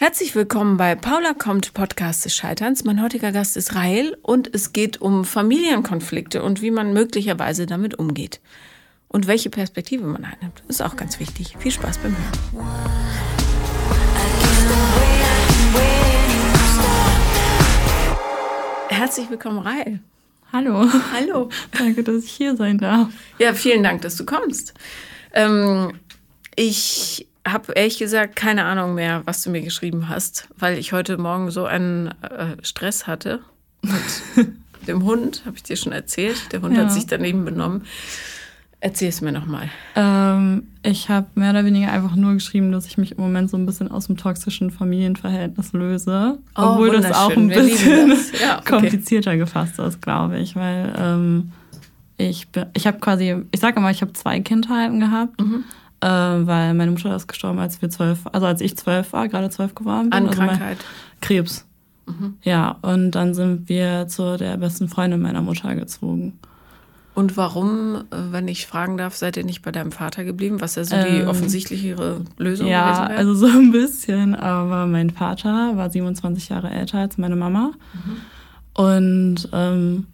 Herzlich willkommen bei Paula kommt Podcast des Scheiterns. Mein heutiger Gast ist Rahel und es geht um Familienkonflikte und wie man möglicherweise damit umgeht. Und welche Perspektive man einnimmt. Ist auch ganz wichtig. Viel Spaß beim Hören. Herzlich willkommen, Rahel. Hallo. Hallo. Danke, dass ich hier sein darf. Ja, vielen Dank, dass du kommst. Ähm, ich habe ehrlich gesagt keine Ahnung mehr, was du mir geschrieben hast, weil ich heute Morgen so einen äh, Stress hatte mit dem Hund, habe ich dir schon erzählt. Der Hund Ja. hat sich daneben benommen. Erzähl es mir nochmal. Ähm, ich habe mehr oder weniger einfach nur geschrieben, dass ich mich im Moment so ein bisschen aus dem toxischen Familienverhältnis löse. Oh, obwohl das auch ein bisschen. Ja, okay. komplizierter gefasst ist, glaube ich. Weil ähm, ich, ich habe quasi, ich sage immer, ich habe zwei Kindheiten gehabt. Mhm. Äh, weil meine Mutter ist gestorben, als wir zwölf, also als ich zwölf war, gerade zwölf geworden bin. An also Krankheit. Krebs. Mhm. Ja, und dann sind wir zu der besten Freundin meiner Mutter gezogen. Und warum, wenn ich fragen darf, seid ihr nicht bei deinem Vater geblieben? Was ja so die Ähm, offensichtlichere Lösung Ja, gewesen wäre? also so ein bisschen, aber mein Vater war 27 Jahre älter als meine Mama und ähm,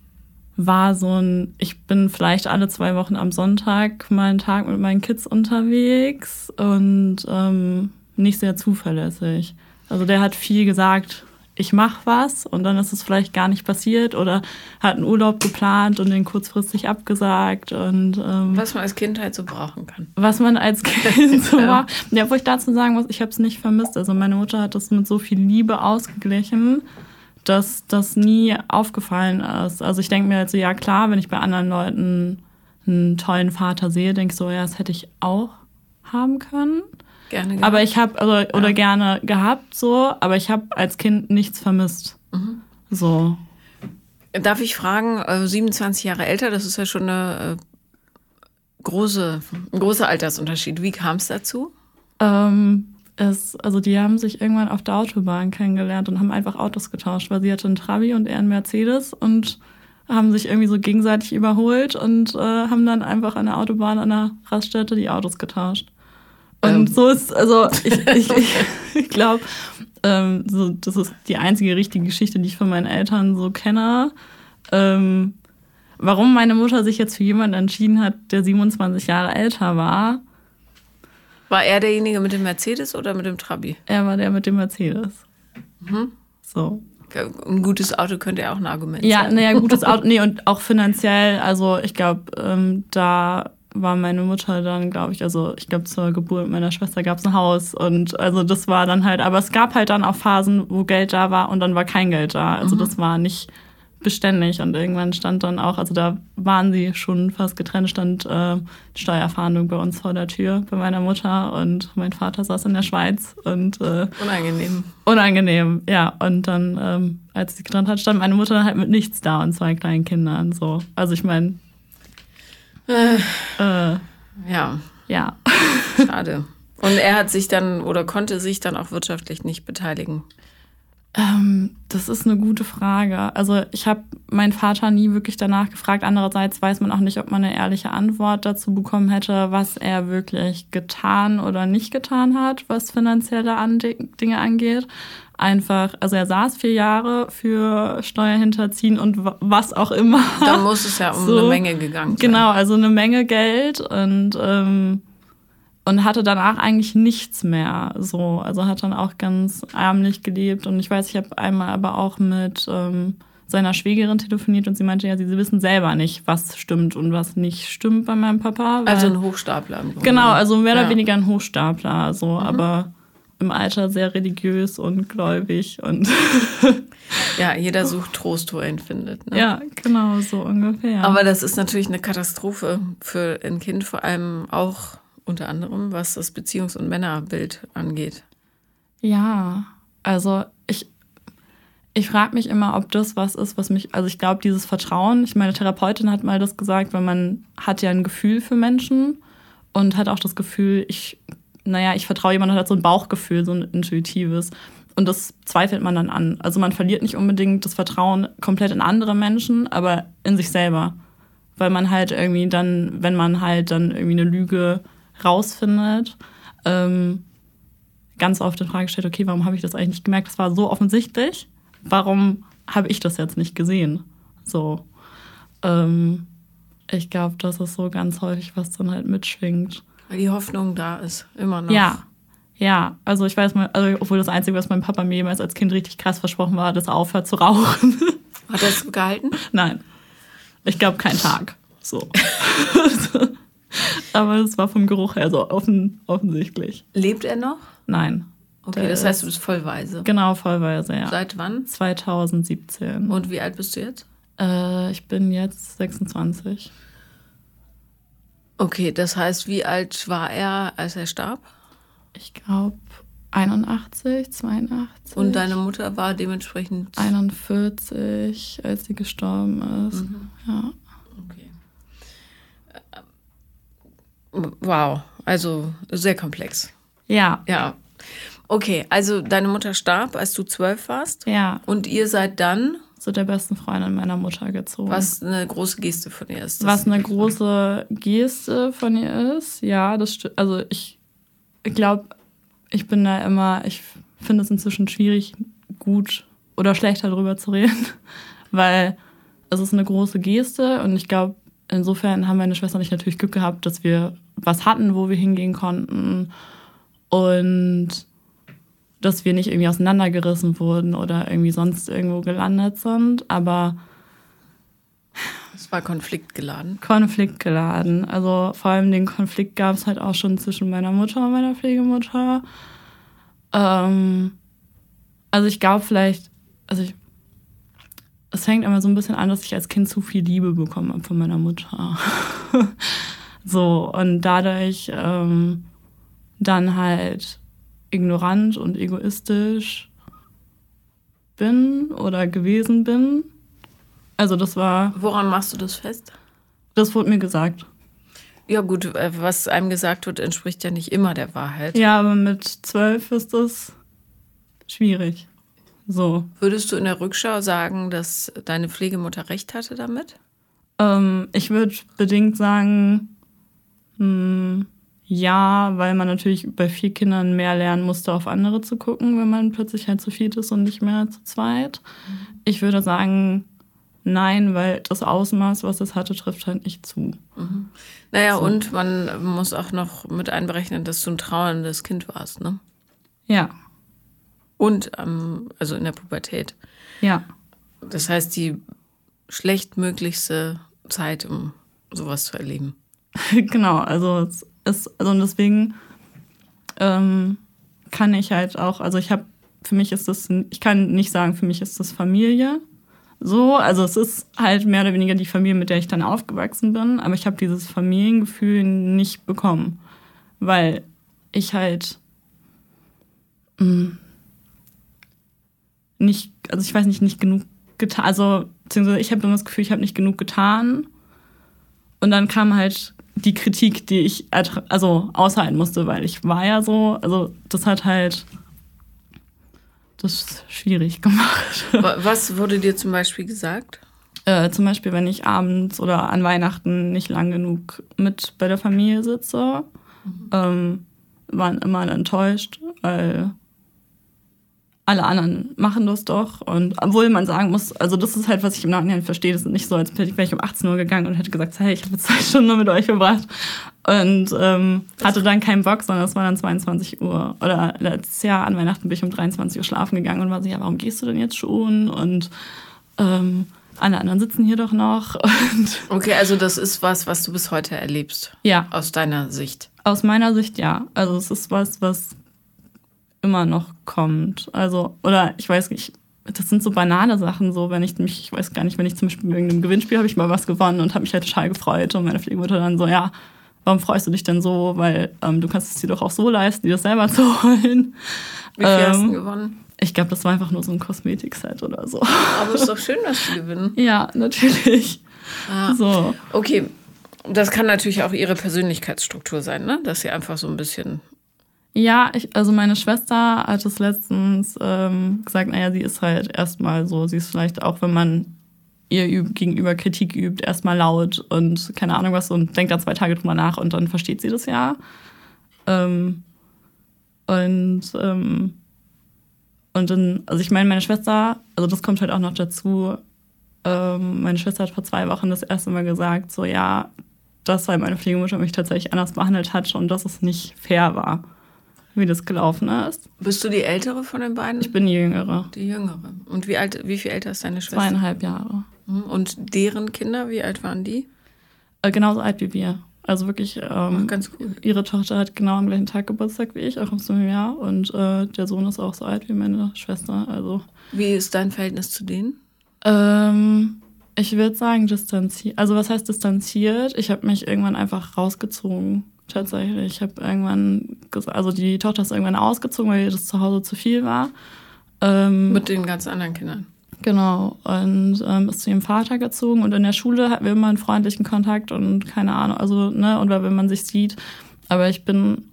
war so ein, ich bin vielleicht alle zwei Wochen am Sonntag mal einen Tag mit meinen Kids unterwegs und ähm, nicht sehr zuverlässig. Also der hat viel gesagt, ich mach was und dann ist es vielleicht gar nicht passiert oder hat einen Urlaub geplant und den kurzfristig abgesagt und ähm, Was man als Kind halt so brauchen kann. was man als Kind so macht. Ja, wo ich dazu sagen muss, ich habe es nicht vermisst. Also meine Mutter hat das mit so viel Liebe ausgeglichen, dass das nie aufgefallen ist. Also ich denke mir halt so, ja klar, wenn ich bei anderen Leuten einen tollen Vater sehe, denke ich so, ja, das hätte ich auch haben können. Gerne. gerne. Aber ich habe, also, oder gerne gehabt so, aber ich habe als Kind nichts vermisst. Mhm. So. Darf ich fragen, äh, 27 Jahre älter, das ist ja schon eine äh, große, ein großer Altersunterschied. Wie kam es dazu? Ähm, es, also die haben sich irgendwann auf der Autobahn kennengelernt und haben einfach Autos getauscht, weil sie hatte einen Trabi und er einen Mercedes und haben sich irgendwie so gegenseitig überholt und äh, haben dann einfach an der Autobahn an der Raststätte die Autos getauscht. Und Ähm. so ist, also ich, ich, ich, ich glaube, ähm, so, das ist die einzige richtige Geschichte, die ich von meinen Eltern so kenne. Ähm, warum meine Mutter sich jetzt für jemanden entschieden hat, der 27 Jahre älter war, War er derjenige mit dem Mercedes oder mit dem Trabi? Er war der mit dem Mercedes. So. Ein gutes Auto könnte ja auch ein Argument Ja, sein. naja, gutes Auto. Nee, und auch finanziell, also ich glaube, ähm, da war meine Mutter dann, glaube ich, also ich glaube, zur Geburt meiner Schwester gab es ein Haus und also das war dann halt, aber es gab halt dann auch Phasen, wo Geld da war und dann war kein Geld da. Also das war nicht beständig und irgendwann stand dann auch, also da waren sie schon fast getrennt, stand äh, Steuerfahndung bei uns vor der Tür bei meiner Mutter und mein Vater saß in der Schweiz und äh, Unangenehm. Unangenehm, ja. Und dann, ähm, als sie getrennt hat, stand meine Mutter halt mit nichts da und zwei kleinen Kindern. So. Also ich meine, Äh, äh, ja, ja. schade. Und er hat sich dann oder konnte sich dann auch wirtschaftlich nicht beteiligen. Ähm, das ist eine gute Frage. Also ich habe meinen Vater nie wirklich danach gefragt. Andererseits weiß man auch nicht, ob man eine ehrliche Antwort dazu bekommen hätte, was er wirklich getan oder nicht getan hat, was finanzielle An Dinge angeht. Einfach, also er saß vier Jahre für Steuerhinterziehen und wa- was auch immer. Dann muss es ja um So. eine Menge gegangen sein. Genau, also eine Menge Geld und, ähm, und hatte danach eigentlich nichts mehr. So, also hat dann auch ganz ärmlich gelebt. Und ich weiß, ich habe einmal aber auch mit ähm, seiner Schwägerin telefoniert und sie meinte, ja, sie, sie wissen selber nicht, was stimmt und was nicht stimmt bei meinem Papa. Also ein Hochstapler. im Grunde. genau, also mehr oder Ja. Mhm. weniger ein Hochstapler, so, aber im Alter sehr religiös und gläubig und Ja, jeder sucht Trost, wo er ihn findet. Ne? ja, genau, so ungefähr. Aber das ist natürlich eine Katastrophe für ein Kind, vor allem auch unter anderem, was das Beziehungs- und Männerbild angeht. Ja, also ich, ich frage mich immer, ob das was ist, was mich, also ich glaube, dieses Vertrauen, ich meine, Therapeutin hat mal das gesagt, weil man hat ja ein Gefühl für Menschen und hat auch das Gefühl, ich, naja, ich vertraue jemandem, hat so ein Bauchgefühl, so ein intuitives. Und das zweifelt man dann an. Also man verliert nicht unbedingt das Vertrauen komplett in andere Menschen, aber in sich selber. Weil man halt irgendwie dann, wenn man halt dann irgendwie eine Lüge rausfindet, ähm, ganz oft in Frage gestellt, okay, warum habe ich das eigentlich nicht gemerkt? Das war so offensichtlich. Warum habe ich das jetzt nicht gesehen? So. Ähm, ich glaube, das ist so ganz häufig, was dann halt mitschwingt. Weil die Hoffnung da ist, immer noch. Ja. Ja, also ich weiß mal, also obwohl das Einzige, was mein Papa mir jemals als Kind richtig krass versprochen war, dass er aufhört zu rauchen. Hat er es gehalten? Nein. Ich glaube, kein Tag. So. Aber es war vom Geruch her so offen, offensichtlich. Lebt er noch? Nein. Okay, Der das heißt, du ist- bist vollweise. Genau, vollweise, ja. Seit wann? 2017. Und wie alt bist du jetzt? Äh, ich bin jetzt 26. Okay, das heißt, wie alt war er, als er starb? Ich glaube 81, 82. Und deine Mutter war dementsprechend. 41, als sie gestorben ist. Mhm. Ja. Okay. Äh, Wow, also sehr komplex. Ja, Ja. Okay, also deine Mutter starb, als du zwölf warst. ja. Und ihr seid dann, Zu der besten Freundin meiner Mutter gezogen. was eine große Geste von ihr ist. Was eine große Geste von ihr ist, ja, das stimmt. Also ich glaube, ich bin da immer, ich finde es inzwischen schwierig, gut oder schlecht darüber zu reden, weil es ist eine große Geste und ich glaube, insofern haben meine Schwester und ich natürlich Glück gehabt, dass wir was hatten, wo wir hingehen konnten und dass wir nicht irgendwie auseinandergerissen wurden oder irgendwie sonst irgendwo gelandet sind, aber Es war konfliktgeladen. konfliktgeladen. Also vor allem den Konflikt gab es halt auch schon zwischen meiner Mutter und meiner Pflegemutter. Ähm, also ich glaube vielleicht, also ich, es fängt immer so ein bisschen an, dass ich als Kind zu viel Liebe bekommen habe von meiner Mutter. so, und dadurch ähm, dann halt ignorant und egoistisch bin oder gewesen bin. Also das war, Woran machst du das fest? das wurde mir gesagt. Ja, gut, äh, was einem gesagt wird, entspricht ja nicht immer der Wahrheit. Ja, aber mit zwölf ist das schwierig. So. Würdest du in der Rückschau sagen, dass deine Pflegemutter recht hatte damit? Ähm, ich würde bedingt sagen, ja, weil man natürlich bei vier Kindern mehr lernen musste, auf andere zu gucken, wenn man plötzlich halt zu viert ist und nicht mehr zu zweit. Ich würde sagen, nein, weil das Ausmaß, was es hatte, trifft halt nicht zu. Naja, und man muss auch noch mit einberechnen, dass du ein trauerndes Kind warst, ne? Ja, Und ähm, also in der Pubertät. ja, Das heißt, die schlechtmöglichste Zeit, um sowas zu erleben. genau, also es ist, also und deswegen ähm, kann ich halt auch, also ich habe, für mich ist das, ich kann nicht sagen, für mich ist das Familie. So, also es ist halt mehr oder weniger die Familie, mit der ich dann aufgewachsen bin, aber ich habe dieses Familiengefühl nicht bekommen, weil ich halt mh, nicht, also ich weiß nicht, nicht genug getan, also beziehungsweise ich habe immer das Gefühl, ich habe nicht genug getan und dann kam halt die Kritik, die ich also aushalten musste, weil ich war ja so, also das hat halt das schwierig gemacht. Wa- Was wurde dir zum Beispiel gesagt? äh, zum Beispiel, wenn ich abends oder an Weihnachten nicht lang genug mit bei der Familie sitze, ähm, waren immer enttäuscht, weil alle anderen machen das doch. Und obwohl man sagen muss, also das ist halt, was ich im Nachhinein verstehe, das ist nicht so, als wäre ich um 18 Uhr gegangen und hätte gesagt, hey, ich habe zwei Stunden mit euch verbracht. Und ähm, hatte dann keinen Bock, sondern es war dann 22 Uhr. Oder letztes Jahr an Weihnachten bin ich um 23 Uhr schlafen gegangen und war so, ja, warum gehst du denn jetzt schon? Und ähm, alle anderen sitzen hier doch noch. Und Okay, also das ist was, was du bis heute erlebst, ja, aus deiner Sicht. aus meiner Sicht ja. Also es ist was, was immer noch kommt. Also, oder ich weiß nicht, das sind so banale Sachen, so wenn ich mich, ich weiß gar nicht, wenn ich zum Beispiel bei irgendeinem Gewinnspiel habe ich mal was gewonnen und habe mich halt total gefreut und meine Pflegemutter dann so, ja, warum freust du dich denn so? Weil ähm, du kannst es dir doch auch so leisten, dir das selber zu holen. Wie viel hast du Ähm, gewonnen? Ich glaube, das war einfach nur so ein Kosmetikset oder so. Aber es ist doch schön, dass die gewinnen. ja, natürlich. Ah. So. Okay, das kann natürlich auch ihre Persönlichkeitsstruktur sein, ne? Dass sie einfach so ein bisschen. Ja, ich, also meine Schwester hat es letztens ähm, gesagt, naja, sie ist halt erstmal so, sie ist vielleicht auch, wenn man ihr üb gegenüber Kritik übt, erstmal laut und keine Ahnung was und denkt dann zwei Tage drüber nach und dann versteht sie das ja. Ähm, Und, ähm, und dann, also ich meine, meine Schwester, also das kommt halt auch noch dazu, ähm, meine Schwester hat vor zwei Wochen das erste Mal gesagt, so ja, das, weil meine Pflegemutter mich tatsächlich anders behandelt hat und dass es nicht fair war, wie das gelaufen ist. Bist du die ältere von den beiden? Ich bin die jüngere. Die jüngere. Und wie alt, wie viel älter ist deine Schwester? Zweieinhalb Jahre. Mhm. Und deren Kinder, wie alt waren die? Äh, genauso alt wie wir. Also wirklich, ähm, Ach, ganz cool. ihre Tochter hat genau am gleichen Tag Geburtstag wie ich, auch im selben Jahr. Und äh, der Sohn ist auch so alt wie meine Schwester. Also Wie ist dein Verhältnis zu denen? Ähm, ich würde sagen distanziert. Also was heißt distanziert? Ich habe mich irgendwann einfach rausgezogen. Tatsächlich. Ich habe irgendwann also die Tochter ist irgendwann ausgezogen, weil ihr das zu Hause zu viel war. Ähm, Mit den ganz anderen Kindern. Genau. Und ähm, ist zu ihrem Vater gezogen und in der Schule hatten wir immer einen freundlichen Kontakt und keine Ahnung, also, ne, oder wenn man sich sieht. Aber ich bin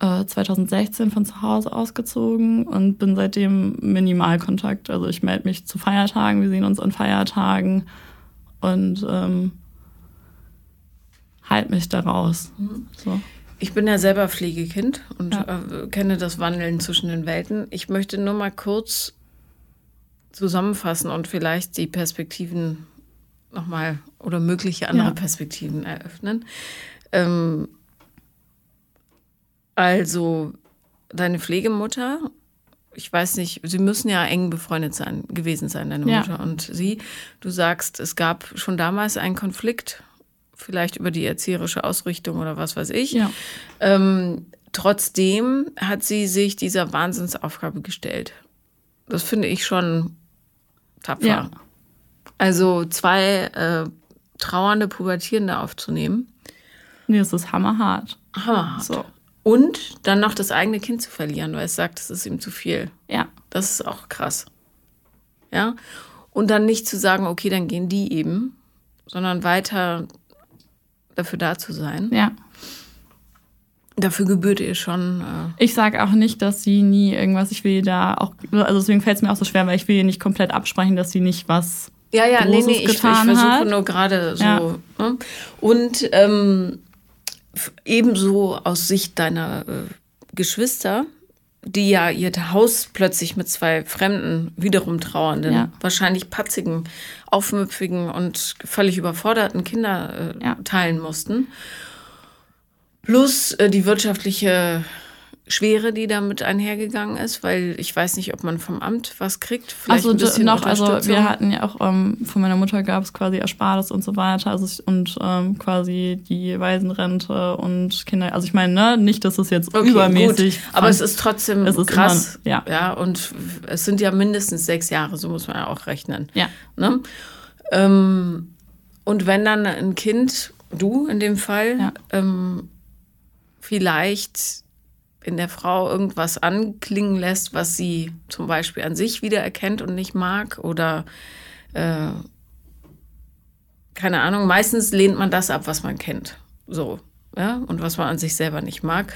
äh, 2016 von zu Hause ausgezogen und bin seitdem Minimalkontakt. Also ich melde mich zu Feiertagen, wir sehen uns an Feiertagen und ähm, halt mich da raus. So. Ich bin ja selber Pflegekind und Ja. äh, kenne das Wandeln zwischen den Welten. Ich möchte nur mal kurz zusammenfassen und vielleicht die Perspektiven nochmal oder mögliche andere Ja. Perspektiven eröffnen. Ähm, also, deine Pflegemutter, ich weiß nicht, sie müssen ja eng befreundet sein, gewesen sein, deine Ja. Mutter und sie. Du sagst, es gab schon damals einen Konflikt, vielleicht über die erzieherische Ausrichtung oder was weiß ich. Ja. Ähm, trotzdem hat sie sich dieser Wahnsinnsaufgabe gestellt. Das finde ich schon tapfer. Ja. Also zwei äh, trauernde Pubertierende aufzunehmen. Nee, es ist hammerhart. Hammerhart. So. Und dann noch das eigene Kind zu verlieren, weil es sagt, es ist ihm zu viel. Ja. Das ist auch krass. Ja. Und dann nicht zu sagen, okay, dann gehen die eben, sondern weiter dafür da zu sein. Ja. Dafür gebührt ihr schon. Äh, Ich sage auch nicht, dass sie nie irgendwas, ich will da auch, also deswegen fällt es mir auch so schwer, weil ich will ihr nicht komplett absprechen, dass sie nicht was Ja, ja, nee, Großes nee, ich, ich getan versuche nur gerade so. Ja. Ne? Und ähm, ebenso aus Sicht deiner äh, Geschwister, die ja ihr Haus plötzlich mit zwei fremden, wiederum trauernden, Ja. wahrscheinlich patzigen, aufmüpfigen und völlig überforderten Kinder äh, Ja. teilen mussten. Plus äh, die wirtschaftliche Schwere, die damit einhergegangen ist, weil ich weiß nicht, ob man vom Amt was kriegt. Vielleicht Also ein bisschen noch, also wir hatten ja auch ähm, von meiner Mutter gab es quasi Erspartes und so weiter, also ich- und ähm, quasi die Waisenrente und Kinder. Also ich meine, ne, nicht, dass es jetzt Okay, übermäßig. Gut. Aber es ist trotzdem Es ist krass. immer- ja. ja. Und es sind ja mindestens sechs Jahre, so muss man ja auch rechnen. ja, Ne? Ähm, und wenn dann ein Kind, du in dem Fall, Ja. ähm, vielleicht in der Frau irgendwas anklingen lässt, was sie zum Beispiel an sich wiedererkennt und nicht mag oder äh, keine Ahnung, meistens lehnt man das ab, was man kennt. So, ja, und was man an sich selber nicht mag.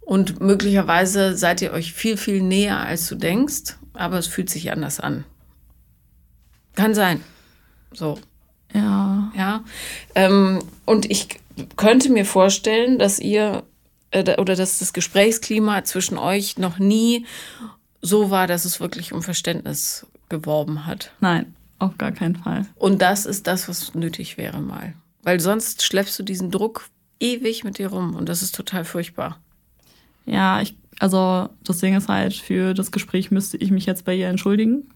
Und möglicherweise seid ihr euch viel, viel näher, als du denkst, aber es fühlt sich anders an. Kann sein. So, ja, ja. Ähm, und ich könnte mir vorstellen, dass ihr äh, oder dass das Gesprächsklima zwischen euch noch nie so war, dass es wirklich um Verständnis geworben hat. nein, auf gar keinen Fall. Und das ist das, was nötig wäre mal. Weil sonst schleppst du diesen Druck ewig mit dir rum und das ist total furchtbar. Ja, ich, also das Ding ist halt, für das Gespräch müsste ich mich jetzt bei ihr entschuldigen.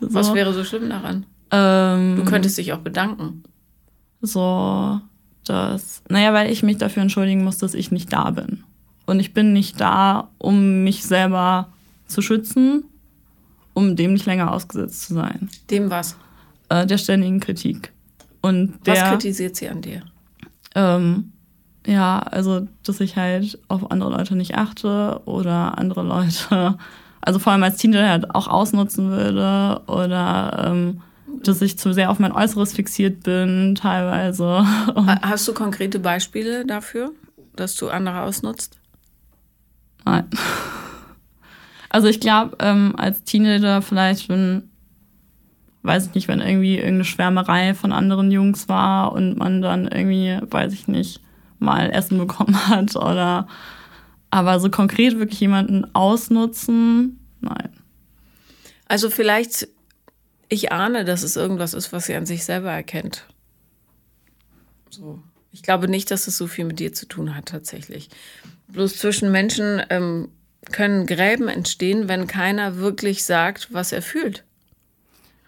so. Was wäre so schlimm daran? ähm, Du könntest dich auch bedanken. so, dass, naja, weil ich mich dafür entschuldigen muss, dass ich nicht da bin. Und ich bin nicht da, um mich selber zu schützen, um dem nicht länger ausgesetzt zu sein. Dem was? Äh, der ständigen Kritik. Und Was der, kritisiert sie an dir? ähm, ja, also, dass ich halt auf andere Leute nicht achte oder andere Leute, also vor allem als Teenager halt auch ausnutzen würde oder ähm, dass ich zu sehr auf mein Äußeres fixiert bin, teilweise. Ha- Hast du konkrete Beispiele dafür, dass du andere ausnutzt? Nein. Also ich glaube, ähm, als Teenager vielleicht, wenn, weiß ich nicht, wenn irgendwie irgendeine Schwärmerei von anderen Jungs war und man dann irgendwie, weiß ich nicht, mal Essen bekommen hat oder Aber so konkret wirklich jemanden ausnutzen, nein. Also vielleicht, ich ahne, dass es irgendwas ist, was sie an sich selber erkennt. So. Ich glaube nicht, dass es so viel mit dir zu tun hat, tatsächlich. Bloß zwischen Menschen ähm, können Gräben entstehen, wenn keiner wirklich sagt, was er fühlt.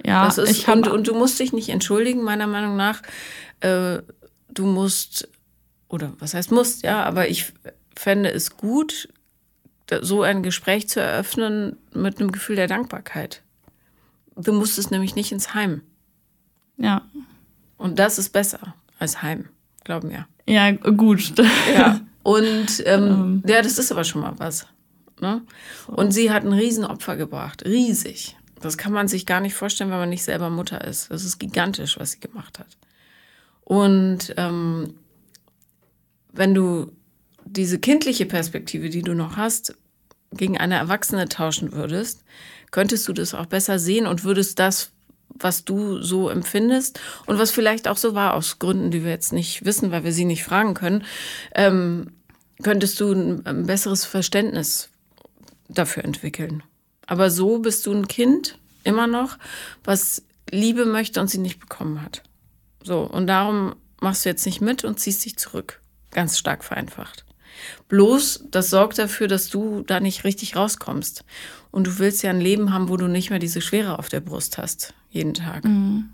Ja, das ist, ich und, und du musst dich nicht entschuldigen, meiner Meinung nach. Äh, du musst, oder was heißt musst, ja, aber ich fände es gut, so ein Gespräch zu eröffnen mit einem Gefühl der Dankbarkeit. Du musst es nämlich nicht ins Heim. Ja. Und das ist besser als Heim, glaub mir. Ja, gut. Ja. Und ähm, ähm. ja, das ist aber schon mal was. Ne? Und sie hat ein Riesenopfer gebracht. Riesig. Das kann man sich gar nicht vorstellen, wenn man nicht selber Mutter ist. Das ist gigantisch, was sie gemacht hat. Und ähm, wenn du diese kindliche Perspektive, die du noch hast, gegen eine Erwachsene tauschen würdest, könntest du das auch besser sehen und würdest das, was du so empfindest und was vielleicht auch so war, aus Gründen, die wir jetzt nicht wissen, weil wir sie nicht fragen können, ähm, könntest du ein, ein besseres Verständnis dafür entwickeln. Aber so bist du ein Kind immer noch, was Liebe möchte und sie nicht bekommen hat. So, und darum machst du jetzt nicht mit und ziehst dich zurück. Ganz stark vereinfacht. Bloß, das sorgt dafür, dass du da nicht richtig rauskommst. Und du willst ja ein Leben haben, wo du nicht mehr diese Schwere auf der Brust hast, jeden Tag. Mhm.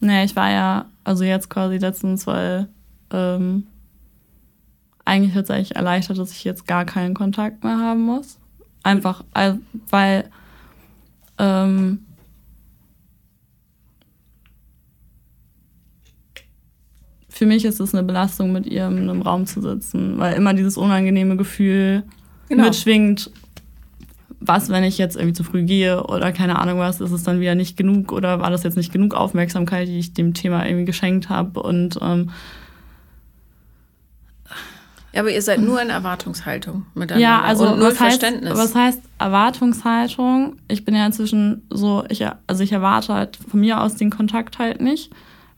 Nee, ich war ja, also jetzt quasi letztens, weil ähm, eigentlich tatsächlich erleichtert, dass ich jetzt gar keinen Kontakt mehr haben muss. Einfach, weil ähm, für mich ist es eine Belastung, mit ihr in einem Raum zu sitzen, weil immer dieses unangenehme Gefühl genau. mitschwingt. Was, wenn ich jetzt irgendwie zu früh gehe oder keine Ahnung was, ist es dann wieder nicht genug oder war das jetzt nicht genug Aufmerksamkeit, die ich dem Thema irgendwie geschenkt habe und ähm, ja, aber ihr seid nur in Erwartungshaltung miteinander ja, also und null Verständnis. Heißt, was heißt Erwartungshaltung? Ich bin ja inzwischen so, ich, also ich erwarte halt von mir aus den Kontakt halt nicht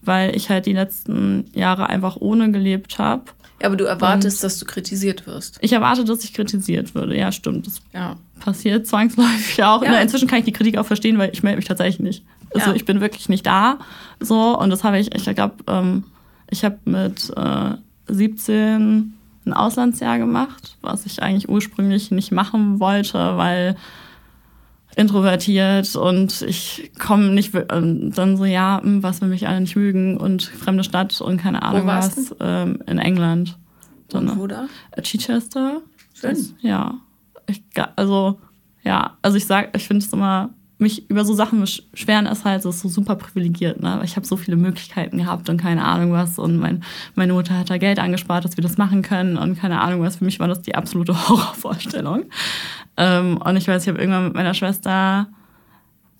weil ich halt die letzten Jahre einfach ohne gelebt habe. Ja, aber du erwartest, Und dass du kritisiert wirst. Ich erwarte, dass ich kritisiert würde. Ja, stimmt. Das ja. passiert zwangsläufig auch. Ja. Inzwischen kann ich die Kritik auch verstehen, weil ich melde mich tatsächlich nicht. Also ja. ich bin wirklich nicht da. So, und das habe ich, ich glaube, ähm, ich habe mit äh, 17 ein Auslandsjahr gemacht, was ich eigentlich ursprünglich nicht machen wollte, weil introvertiert und ich komme nicht und dann so ja hm, was will mich alle nicht mögen und fremde Stadt und keine Ahnung was ähm, in England. Dann, und wo da? Chichester. Schön. Das, ja. Ich, also ja also ich sag ich finde es immer mich über so Sachen beschweren ist halt so, so super privilegiert. Ne? Ich habe so viele Möglichkeiten gehabt und keine Ahnung was. Und mein, meine Mutter hat da Geld angespart, dass wir das machen können und keine Ahnung was. Für mich war das die absolute Horrorvorstellung. Ähm, und ich weiß, ich habe irgendwann mit meiner Schwester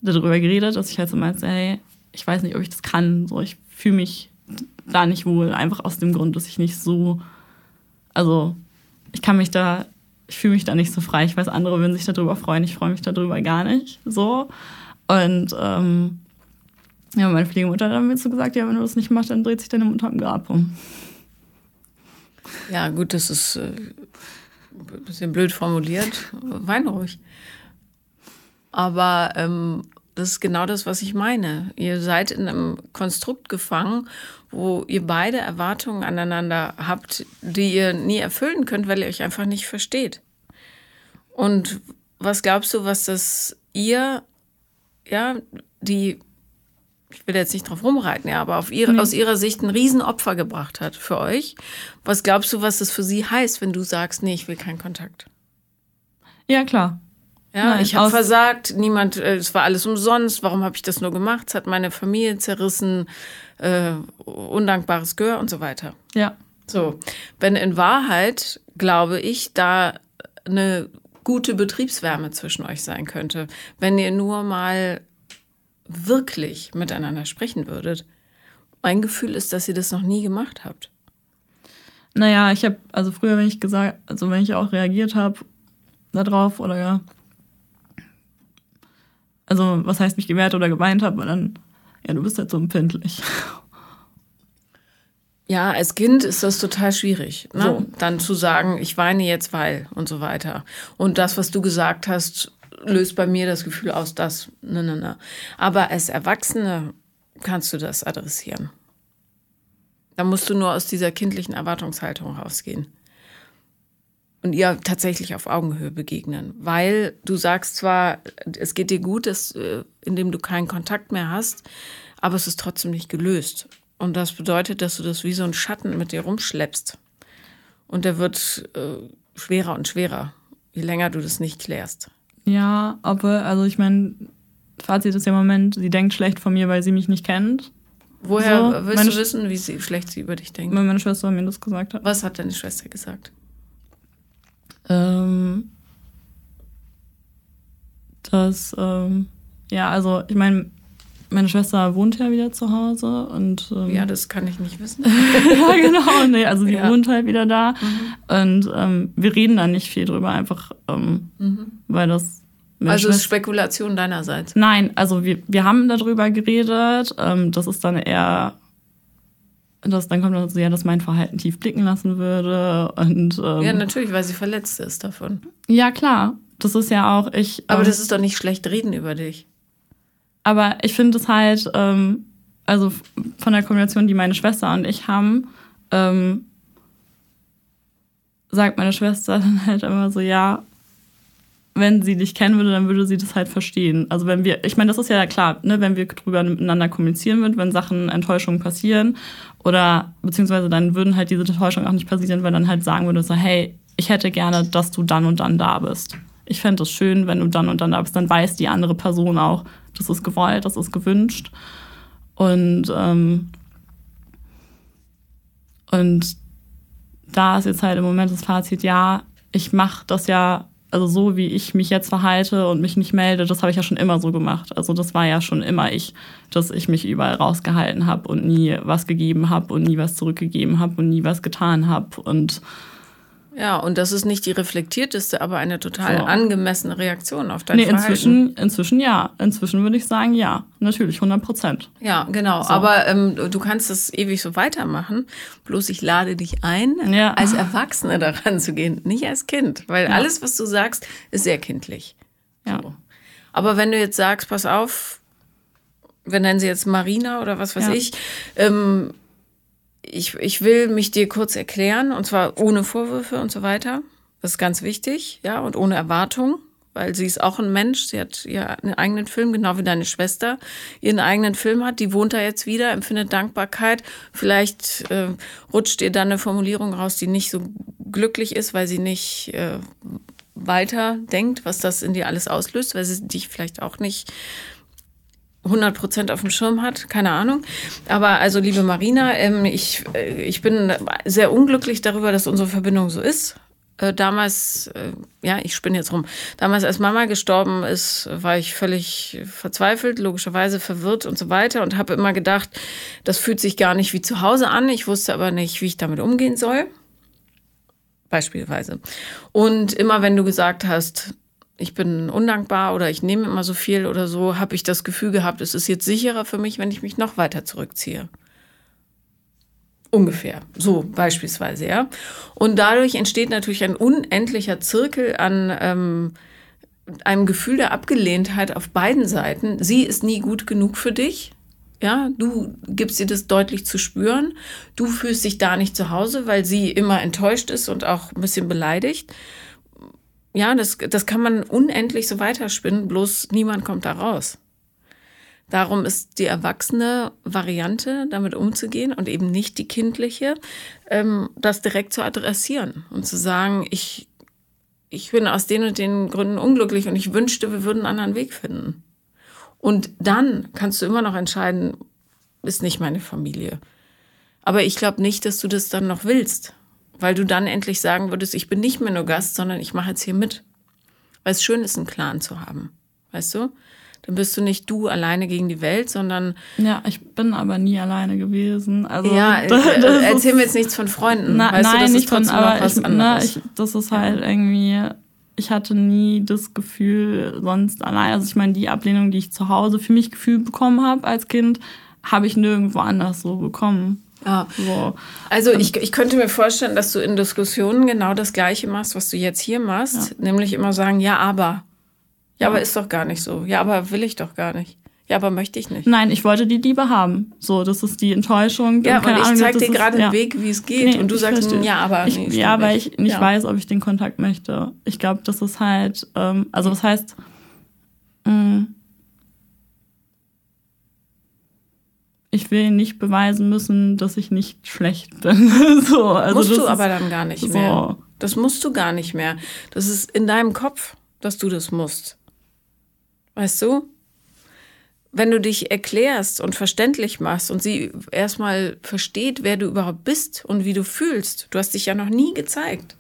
darüber geredet, dass ich halt so meinte, hey, ich weiß nicht, ob ich das kann. So, ich fühle mich da nicht wohl, einfach aus dem Grund, dass ich nicht so, also ich kann mich da ich fühle mich da nicht so frei. Ich weiß, andere würden sich darüber freuen. Ich freue mich darüber gar nicht. So. Und ähm, ja, meine Pflegemutter hat mir so gesagt, ja, wenn du das nicht machst, dann dreht sich deine Mutter im Grab um. Ja, gut, das ist äh, ein bisschen blöd formuliert. Wein ruhig. Aber ähm, das ist genau das, was ich meine. Ihr seid in einem Konstrukt gefangen, wo ihr beide Erwartungen aneinander habt, die ihr nie erfüllen könnt, weil ihr euch einfach nicht versteht. Und was glaubst du, was das ihr, ja, die, ich will jetzt nicht drauf rumreiten, ja, aber auf ihre, mhm. aus ihrer Sicht ein Riesenopfer gebracht hat für euch? Was glaubst du, was das für sie heißt, wenn du sagst, nee, ich will keinen Kontakt? Ja, klar. Ja, Nein, ich habe versagt, niemand, äh, es war alles umsonst, warum habe ich das nur gemacht? Es hat meine Familie zerrissen, äh, undankbares Gehör und so weiter. Ja. So, wenn in Wahrheit, glaube ich, da eine gute Betriebswärme zwischen euch sein könnte, wenn ihr nur mal wirklich miteinander sprechen würdet. Mein Gefühl ist, dass ihr das noch nie gemacht habt. Naja, ich habe, also früher, wenn ich gesagt, also wenn ich auch reagiert habe darauf oder ja, also was heißt mich gewehrt oder geweint habe, und dann, ja, du bist halt so empfindlich. Ja, als Kind ist das total schwierig, ne? so. dann zu sagen, ich weine jetzt weil und so weiter. Und das, was du gesagt hast, löst bei mir das Gefühl aus, dass, ne, ne, ne. Aber als Erwachsene kannst du das adressieren. Da musst du nur aus dieser kindlichen Erwartungshaltung rausgehen. Und ihr tatsächlich auf Augenhöhe begegnen. Weil du sagst zwar, es geht dir gut, dass, äh, indem du keinen Kontakt mehr hast, aber es ist trotzdem nicht gelöst. Und das bedeutet, dass du das wie so ein Schatten mit dir rumschleppst. Und der wird äh, schwerer und schwerer, je länger du das nicht klärst. Ja, aber, also ich meine, Fazit ist ja im Moment, sie denkt schlecht von mir, weil sie mich nicht kennt. Woher so, willst du wissen, wie sie, schlecht sie über dich denkt? Weil meine Schwester mir das gesagt hat. Was hat deine Schwester gesagt? Ähm, dass, ähm, ja, also ich meine, meine Schwester wohnt ja wieder zu Hause und ähm, ja, das kann ich nicht wissen. ja, genau. Nee, also sie ja. wohnt halt wieder da mhm. und ähm, wir reden da nicht viel drüber, einfach ähm, mhm. weil das. Also ist Spekulation deinerseits? Nein, also wir, wir haben darüber geredet. Ähm, das ist dann eher das, dann kommt dazu, ja, dass mein Verhalten tief blicken lassen würde. Und, ähm, ja, natürlich, weil sie verletzt ist davon. Ja, klar. Das ist ja auch ich. Aber ähm, das ist doch nicht schlecht reden über dich. Aber ich finde es halt, ähm, also von der Kombination, die meine Schwester und ich haben, ähm, sagt meine Schwester dann halt immer so, ja, wenn sie dich kennen würde, dann würde sie das halt verstehen. Also wenn wir, ich meine, das ist ja klar, ne, wenn wir drüber miteinander kommunizieren würden, wenn Sachen, Enttäuschungen passieren oder beziehungsweise dann würden halt diese Enttäuschungen auch nicht passieren, weil dann halt sagen würde so, hey, ich hätte gerne, dass du dann und dann da bist. Ich fände es schön, wenn du dann und dann da bist. Dann weiß die andere Person auch, das ist gewollt, das ist gewünscht. Und, ähm, und da ist jetzt halt im Moment das Fazit, ja, ich mache das ja, also so wie ich mich jetzt verhalte und mich nicht melde, das habe ich ja schon immer so gemacht. Also das war ja schon immer ich, dass ich mich überall rausgehalten habe und nie was gegeben habe und nie was zurückgegeben habe und nie was getan habe. Und ja, und das ist nicht die reflektierteste, aber eine total so. angemessene Reaktion auf dein nee, Verhalten. Inzwischen, inzwischen ja. Inzwischen würde ich sagen, ja. Natürlich, 100 Prozent. Ja, genau. So. Aber ähm, du kannst das ewig so weitermachen. Bloß ich lade dich ein, ja. als Erwachsene daran zu gehen, nicht als Kind. Weil ja. alles, was du sagst, ist sehr kindlich. Ja. So. Aber wenn du jetzt sagst, pass auf, wir nennen sie jetzt Marina oder was weiß ja. ich, ähm, ich, ich will mich dir kurz erklären, und zwar ohne Vorwürfe und so weiter. Das ist ganz wichtig, ja, und ohne Erwartung, weil sie ist auch ein Mensch. Sie hat ihren eigenen Film, genau wie deine Schwester ihren eigenen Film hat. Die wohnt da jetzt wieder, empfindet Dankbarkeit. Vielleicht äh, rutscht ihr dann eine Formulierung raus, die nicht so glücklich ist, weil sie nicht äh, weiter denkt, was das in dir alles auslöst, weil sie dich vielleicht auch nicht 100 Prozent auf dem Schirm hat, keine Ahnung. Aber also, liebe Marina, ähm, ich, äh, ich bin sehr unglücklich darüber, dass unsere Verbindung so ist. Äh, damals, äh, ja, ich spinne jetzt rum. Damals, als Mama gestorben ist, war ich völlig verzweifelt, logischerweise verwirrt und so weiter und habe immer gedacht, das fühlt sich gar nicht wie zu Hause an. Ich wusste aber nicht, wie ich damit umgehen soll. Beispielsweise. Und immer wenn du gesagt hast, ich bin undankbar oder ich nehme immer so viel oder so, habe ich das Gefühl gehabt, es ist jetzt sicherer für mich, wenn ich mich noch weiter zurückziehe. Ungefähr. So beispielsweise, ja. Und dadurch entsteht natürlich ein unendlicher Zirkel an ähm, einem Gefühl der Abgelehntheit auf beiden Seiten. Sie ist nie gut genug für dich. Ja, du gibst ihr das deutlich zu spüren. Du fühlst dich da nicht zu Hause, weil sie immer enttäuscht ist und auch ein bisschen beleidigt ja, das, das kann man unendlich so weiterspinnen, bloß niemand kommt da raus. Darum ist die erwachsene Variante, damit umzugehen und eben nicht die kindliche, ähm, das direkt zu adressieren und zu sagen, ich, ich bin aus den und den Gründen unglücklich und ich wünschte, wir würden einen anderen Weg finden. Und dann kannst du immer noch entscheiden, ist nicht meine Familie. Aber ich glaube nicht, dass du das dann noch willst weil du dann endlich sagen würdest, ich bin nicht mehr nur Gast, sondern ich mache jetzt hier mit. Weil es schön ist, einen Clan zu haben. Weißt du? Dann bist du nicht du alleine gegen die Welt, sondern. Ja, ich bin aber nie alleine gewesen. Also, ja, erzähl mir jetzt nichts von Freunden. Na, weißt nein, du, das nicht ist von, aber ich, anderes. Ne, ich, das ist halt irgendwie, ich hatte nie das Gefühl, sonst allein. Also ich meine, die Ablehnung, die ich zu Hause für mich gefühlt bekommen habe als Kind, habe ich nirgendwo anders so bekommen. Ja. So. Also ich, ich könnte mir vorstellen, dass du in Diskussionen genau das Gleiche machst, was du jetzt hier machst, ja. nämlich immer sagen, ja, aber. Ja, aber ist doch gar nicht so. Ja, aber will ich doch gar nicht. Ja, aber möchte ich nicht. Nein, ich wollte die Liebe haben. So, das ist die Enttäuschung. Ja, und, und ich zeige dir gerade den Weg, wie es geht. Nee, und du sagst, ja, aber. Ich, nee, ja, weil ich nicht ja. weiß, ob ich den Kontakt möchte. Ich glaube, das ist halt, ähm, also das heißt, mh, ich will nicht beweisen müssen, dass ich nicht schlecht bin. so, also musst du aber dann gar nicht so. mehr. Das musst du gar nicht mehr. Das ist in deinem Kopf, dass du das musst. Weißt du? wenn du dich erklärst und verständlich machst und sie erstmal versteht, wer du überhaupt bist und wie du fühlst, du hast dich ja noch nie gezeigt,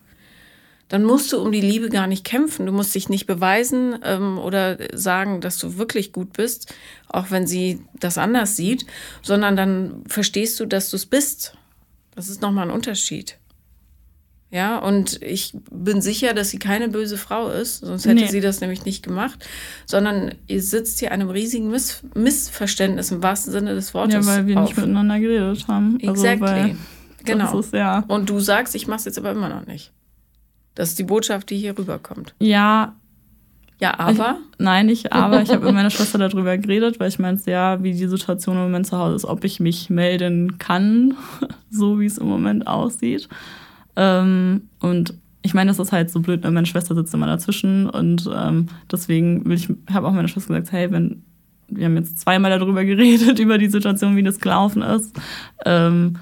dann musst du um die Liebe gar nicht kämpfen. Du musst dich nicht beweisen ähm, oder sagen, dass du wirklich gut bist, auch wenn sie das anders sieht, sondern dann verstehst du, dass du es bist. Das ist nochmal ein Unterschied. Ja, und ich bin sicher, dass sie keine böse Frau ist, sonst hätte nee. sie das nämlich nicht gemacht, sondern ihr sitzt hier einem riesigen Miss Missverständnis im wahrsten Sinne des Wortes. Ja, weil wir auf. nicht miteinander geredet haben. Also, exactly. genau. Ist, ja. Und du sagst, ich mach's jetzt aber immer noch nicht. Das ist die Botschaft, die hier rüberkommt. Ja. Ja, aber? Ich, nein, nicht aber. Ich habe mit meiner Schwester darüber geredet, weil ich meinte, ja, wie die Situation im Moment zu Hause ist, ob ich mich melden kann, so wie es im Moment aussieht. Ähm, und ich meine, das ist halt so blöd, weil meine Schwester sitzt immer dazwischen und ähm, deswegen will ich, habe auch meine Schwester gesagt, hey, wenn wir haben jetzt zweimal darüber geredet über die Situation, wie das gelaufen ist. Ähm,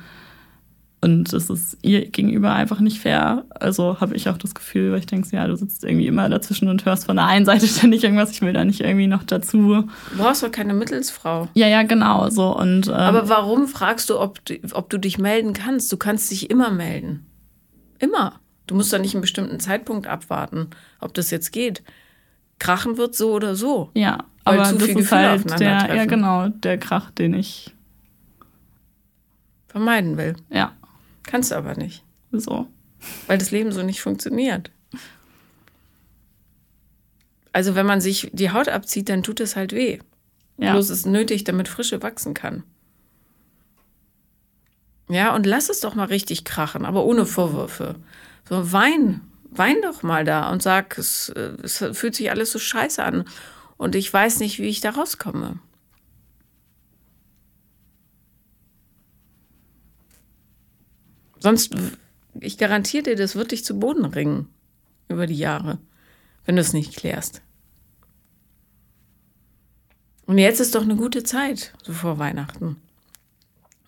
und es ist ihr gegenüber einfach nicht fair. Also habe ich auch das Gefühl, weil ich denke, ja, du sitzt irgendwie immer dazwischen und hörst von der einen Seite ständig irgendwas. Ich will da nicht irgendwie noch dazu. Du brauchst doch keine Mittelsfrau. Ja, ja, genau. So und. Ähm, Aber warum fragst du, ob, ob du dich melden kannst? Du kannst dich immer melden. Immer. Du musst da nicht einen bestimmten Zeitpunkt abwarten, ob das jetzt geht. Krachen wird so oder so. Ja, aber zu das viel ist Gefühle halt der, ja genau, der Krach, den ich vermeiden will. Ja. Kannst du aber nicht. So. Weil das Leben so nicht funktioniert. Also wenn man sich die Haut abzieht, dann tut es halt weh. Ja. Bloß ist nötig, damit Frische wachsen kann. Ja, und lass es doch mal richtig krachen, aber ohne Vorwürfe. So, wein, wein doch mal da und sag, es, es fühlt sich alles so scheiße an und ich weiß nicht, wie ich da rauskomme. Sonst, ich garantiere dir, das wird dich zu Boden ringen über die Jahre, wenn du es nicht klärst. Und jetzt ist doch eine gute Zeit, so vor Weihnachten.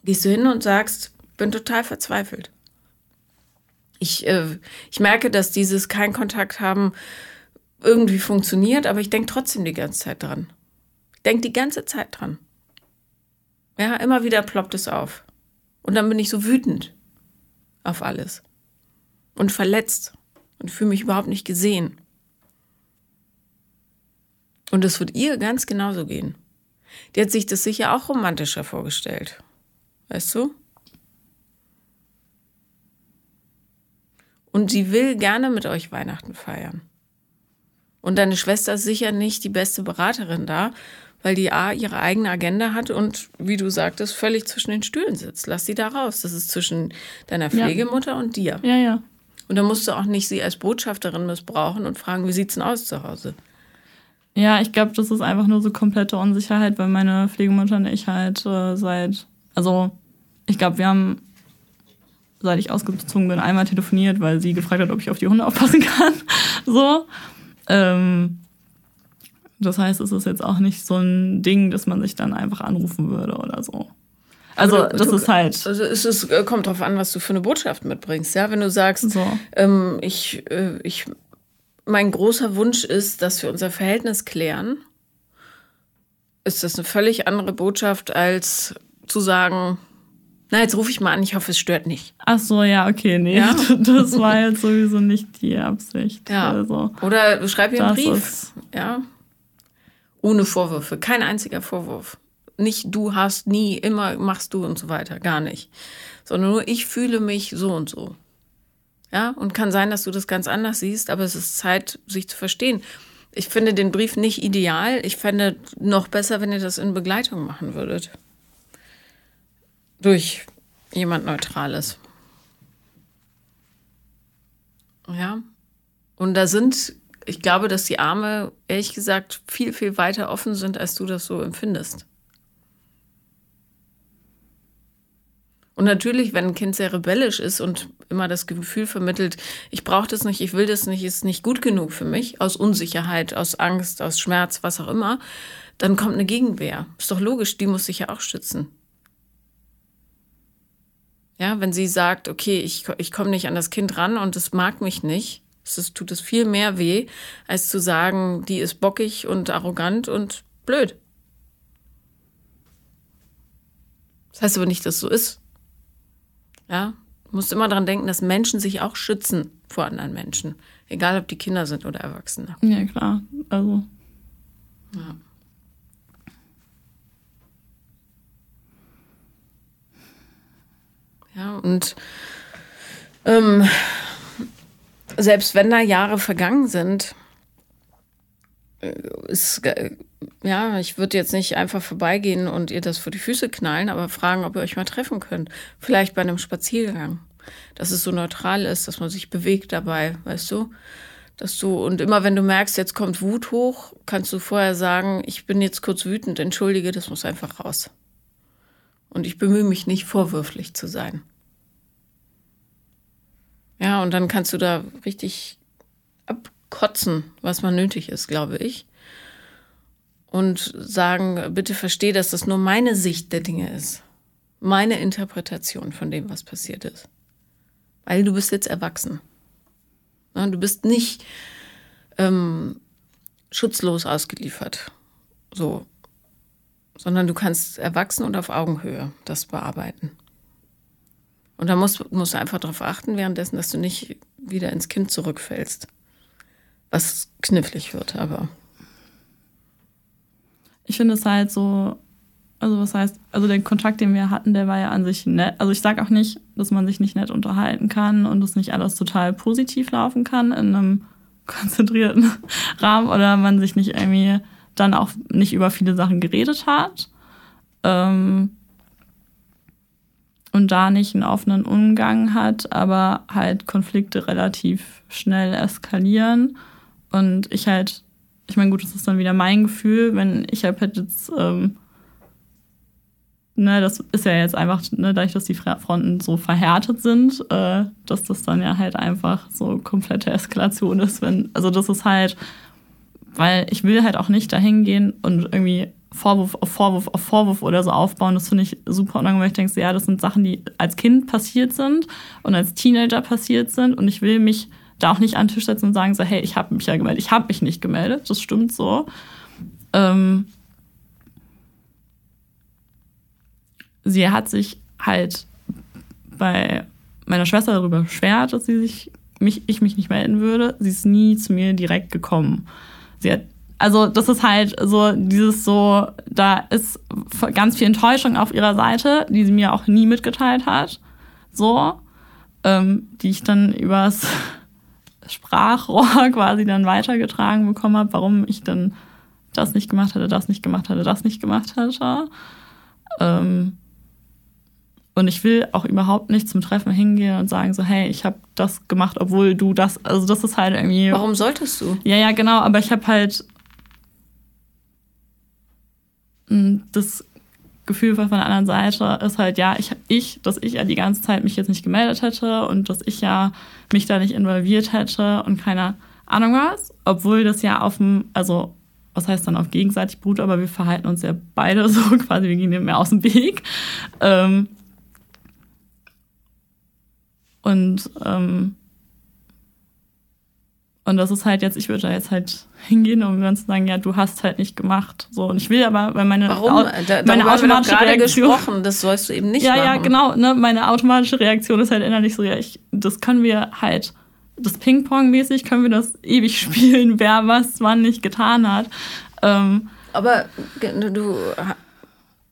Gehst du hin und sagst, bin total verzweifelt. Ich, äh, ich merke, dass dieses kein Kontakt haben irgendwie funktioniert, aber ich denke trotzdem die ganze Zeit dran. Ich denke die ganze Zeit dran. Ja, immer wieder ploppt es auf. Und dann bin ich so wütend auf alles. Und verletzt. Und fühle mich überhaupt nicht gesehen. Und es wird ihr ganz genauso gehen. Die hat sich das sicher auch romantischer vorgestellt. Weißt du? Und sie will gerne mit euch Weihnachten feiern. Und deine Schwester ist sicher nicht die beste Beraterin da, weil die A ihre eigene Agenda hat und, wie du sagtest, völlig zwischen den Stühlen sitzt. Lass sie da raus. Das ist zwischen deiner Pflegemutter ja. und dir. Ja, ja. Und dann musst du auch nicht sie als Botschafterin missbrauchen und fragen, wie sieht's denn aus zu Hause? Ja, ich glaube, das ist einfach nur so komplette Unsicherheit, weil meine Pflegemutter und ich halt äh, seit, also ich glaube, wir haben seit ich ausgezogen bin, einmal telefoniert, weil sie gefragt hat, ob ich auf die Hunde aufpassen kann. so. Ähm, das heißt, es ist jetzt auch nicht so ein Ding, dass man sich dann einfach anrufen würde oder so. Also, du, das du, ist halt. Also, es ist, äh, kommt drauf an, was du für eine Botschaft mitbringst. Ja, wenn du sagst, so. ähm, ich, äh, ich, mein großer Wunsch ist, dass wir unser Verhältnis klären, ist das eine völlig andere Botschaft, als zu sagen, na, jetzt rufe ich mal an, ich hoffe, es stört nicht. Ach so, ja, okay, nee. Ja? Das war jetzt sowieso nicht die Absicht. Ja. Also, Oder schreib ihr einen Brief. Ja. Ohne Vorwürfe. Kein einziger Vorwurf. Nicht du hast nie, immer machst du und so weiter. Gar nicht. Sondern nur ich fühle mich so und so. Ja, und kann sein, dass du das ganz anders siehst, aber es ist Zeit, sich zu verstehen. Ich finde den Brief nicht ideal. Ich fände noch besser, wenn ihr das in Begleitung machen würdet durch jemand Neutrales. Ja. Und da sind, ich glaube, dass die Arme, ehrlich gesagt, viel, viel weiter offen sind, als du das so empfindest. Und natürlich, wenn ein Kind sehr rebellisch ist und immer das Gefühl vermittelt, ich brauche das nicht, ich will das nicht, ist nicht gut genug für mich, aus Unsicherheit, aus Angst, aus Schmerz, was auch immer, dann kommt eine Gegenwehr. Ist doch logisch, die muss sich ja auch schützen. Ja, wenn sie sagt, okay, ich, ich komme nicht an das Kind ran und es mag mich nicht, es tut es viel mehr weh, als zu sagen, die ist bockig und arrogant und blöd. Das heißt aber nicht, dass es so ist. Ja, du musst immer daran denken, dass Menschen sich auch schützen vor anderen Menschen. Egal, ob die Kinder sind oder Erwachsene. Ja, klar. Also. Ja. Ja, und ähm, selbst wenn da Jahre vergangen sind, äh, ist, äh, ja, ich würde jetzt nicht einfach vorbeigehen und ihr das vor die Füße knallen, aber fragen, ob ihr euch mal treffen könnt. Vielleicht bei einem Spaziergang. Dass es so neutral ist, dass man sich bewegt dabei, weißt du? Dass du, und immer wenn du merkst, jetzt kommt Wut hoch, kannst du vorher sagen, ich bin jetzt kurz wütend, entschuldige, das muss einfach raus. Und ich bemühe mich nicht, vorwürflich zu sein. Ja, und dann kannst du da richtig abkotzen, was man nötig ist, glaube ich. Und sagen, bitte versteh, dass das nur meine Sicht der Dinge ist. Meine Interpretation von dem, was passiert ist. Weil du bist jetzt erwachsen. Du bist nicht ähm, schutzlos ausgeliefert. So. Sondern du kannst erwachsen und auf Augenhöhe das bearbeiten. Und da musst, musst du einfach darauf achten, währenddessen, dass du nicht wieder ins Kind zurückfällst. Was knifflig wird, aber. Ich finde es halt so, also was heißt, also der Kontakt, den wir hatten, der war ja an sich nett. Also ich sage auch nicht, dass man sich nicht nett unterhalten kann und dass nicht alles total positiv laufen kann in einem konzentrierten Rahmen oder man sich nicht irgendwie dann auch nicht über viele Sachen geredet hat. Ähm, und da nicht einen offenen Umgang hat, aber halt Konflikte relativ schnell eskalieren. Und ich halt, ich meine, gut, das ist dann wieder mein Gefühl, wenn ich halt jetzt, ähm, ne, das ist ja jetzt einfach, ne, dadurch, dass die Fronten so verhärtet sind, äh, dass das dann ja halt einfach so komplette Eskalation ist, wenn, also das ist halt, weil ich will halt auch nicht dahin gehen und irgendwie Vorwurf auf Vorwurf auf Vorwurf oder so aufbauen. Das finde ich super unangenehm, weil ich denke, ja, das sind Sachen, die als Kind passiert sind und als Teenager passiert sind. Und ich will mich da auch nicht an den Tisch setzen und sagen, so, hey, ich habe mich ja gemeldet. Ich habe mich nicht gemeldet, das stimmt so. Ähm sie hat sich halt bei meiner Schwester darüber beschwert, dass sie sich mich, ich mich nicht melden würde. Sie ist nie zu mir direkt gekommen. Hat also das ist halt so dieses so, da ist ganz viel Enttäuschung auf ihrer Seite, die sie mir auch nie mitgeteilt hat, so, ähm, die ich dann übers Sprachrohr quasi dann weitergetragen bekommen habe, warum ich dann das nicht gemacht hatte, das nicht gemacht hatte, das nicht gemacht hatte. Ähm, und ich will auch überhaupt nicht zum Treffen hingehen und sagen so, hey, ich habe das gemacht, obwohl du das, also das ist halt irgendwie. Warum solltest du? Ja, ja, genau, aber ich habe halt das Gefühl von der anderen Seite ist halt, ja, ich, ich, dass ich ja die ganze Zeit mich jetzt nicht gemeldet hätte und dass ich ja mich da nicht involviert hätte und keine Ahnung was, obwohl das ja auf dem, also was heißt dann auf gegenseitig beruht, aber wir verhalten uns ja beide so quasi, wir gehen dem mehr aus dem Weg. Ähm und ähm und das ist halt jetzt, ich würde da jetzt halt hingehen, um dann zu sagen, ja, du hast halt nicht gemacht. So, und ich will aber, weil meine, Warum? Da, meine automatische Reaktion. gesprochen, das sollst du eben nicht ja, machen. Ja, ja, genau. Ne, meine automatische Reaktion ist halt innerlich so, ja, ich, das können wir halt, das Ping-Pong-mäßig können wir das ewig spielen, wer was wann nicht getan hat. Ähm, aber du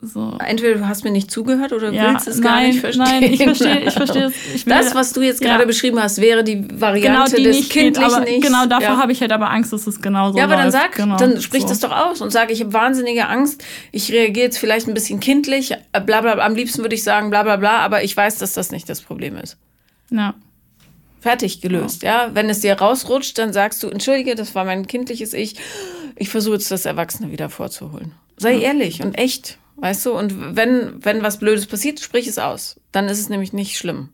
So. Entweder du hast mir nicht zugehört oder ja, willst es gar nein, nicht verstehen. Nein, ich verstehe, ich verstehe es. Ich das, was du jetzt ja. gerade beschrieben hast, wäre die Variante genau, die des nicht Kindlichen geht, Genau dafür ja. habe ich halt aber Angst, dass es genau so Ja, aber läuft. dann sag, genau, dann sprich so. das doch aus und sag, ich habe wahnsinnige Angst, ich reagiere jetzt vielleicht ein bisschen kindlich, äh, bla bla, am liebsten würde ich sagen, bla bla bla, aber ich weiß, dass das nicht das Problem ist. Ja. Fertig gelöst, ja. Wenn es dir rausrutscht, dann sagst du, entschuldige, das war mein kindliches Ich. Ich versuche jetzt das Erwachsene wieder vorzuholen. Sei ehrlich und echt. Weißt du, und wenn, wenn was Blödes passiert, sprich es aus. Dann ist es nämlich nicht schlimm.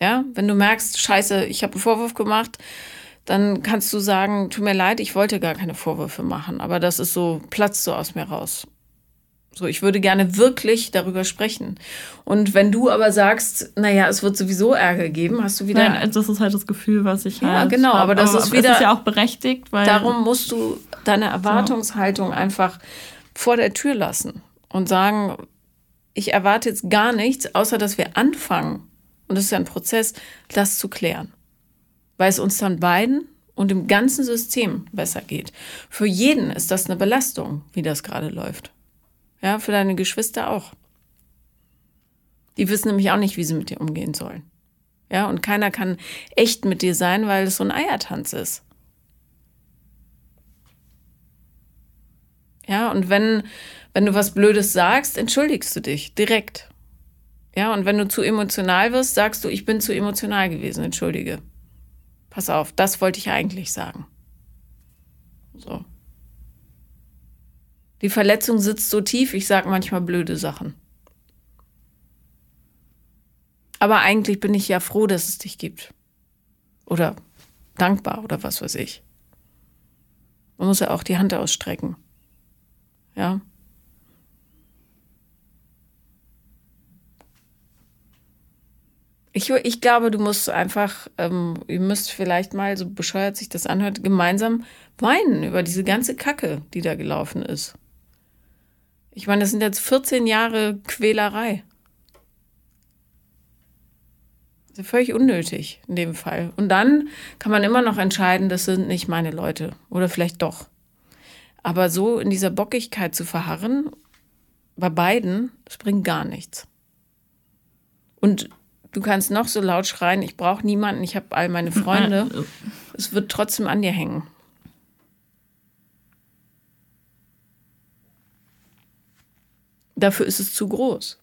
Ja, wenn du merkst, scheiße, ich habe einen Vorwurf gemacht, dann kannst du sagen, tut mir leid, ich wollte gar keine Vorwürfe machen, aber das ist so, platzt so aus mir raus. So, ich würde gerne wirklich darüber sprechen. Und wenn du aber sagst, naja, es wird sowieso Ärger geben, hast du wieder. Nein, das ist halt das Gefühl, was ich ja, halt. genau, aber das aber, ist wieder. Das ist ja auch berechtigt, weil. Darum musst du deine Erwartungshaltung einfach vor der Tür lassen und sagen, ich erwarte jetzt gar nichts, außer dass wir anfangen, und das ist ja ein Prozess, das zu klären. Weil es uns dann beiden und dem ganzen System besser geht. Für jeden ist das eine Belastung, wie das gerade läuft. Ja, für deine Geschwister auch. Die wissen nämlich auch nicht, wie sie mit dir umgehen sollen. Ja, und keiner kann echt mit dir sein, weil es so ein Eiertanz ist. Ja, und wenn, wenn du was Blödes sagst, entschuldigst du dich direkt. Ja, und wenn du zu emotional wirst, sagst du, ich bin zu emotional gewesen, entschuldige. Pass auf, das wollte ich eigentlich sagen. So. Die Verletzung sitzt so tief, ich sage manchmal blöde Sachen. Aber eigentlich bin ich ja froh, dass es dich gibt. Oder dankbar oder was weiß ich. Man muss ja auch die Hand ausstrecken. Ja. Ich, ich glaube, du musst einfach, ähm, ihr müsst vielleicht mal, so bescheuert sich das anhört, gemeinsam weinen über diese ganze Kacke, die da gelaufen ist. Ich meine, das sind jetzt 14 Jahre Quälerei. Ist völlig unnötig in dem Fall. Und dann kann man immer noch entscheiden, das sind nicht meine Leute. Oder vielleicht doch. Aber so in dieser Bockigkeit zu verharren, bei beiden, das bringt gar nichts. Und du kannst noch so laut schreien, ich brauche niemanden, ich habe all meine Freunde. Es wird trotzdem an dir hängen. Dafür ist es zu groß.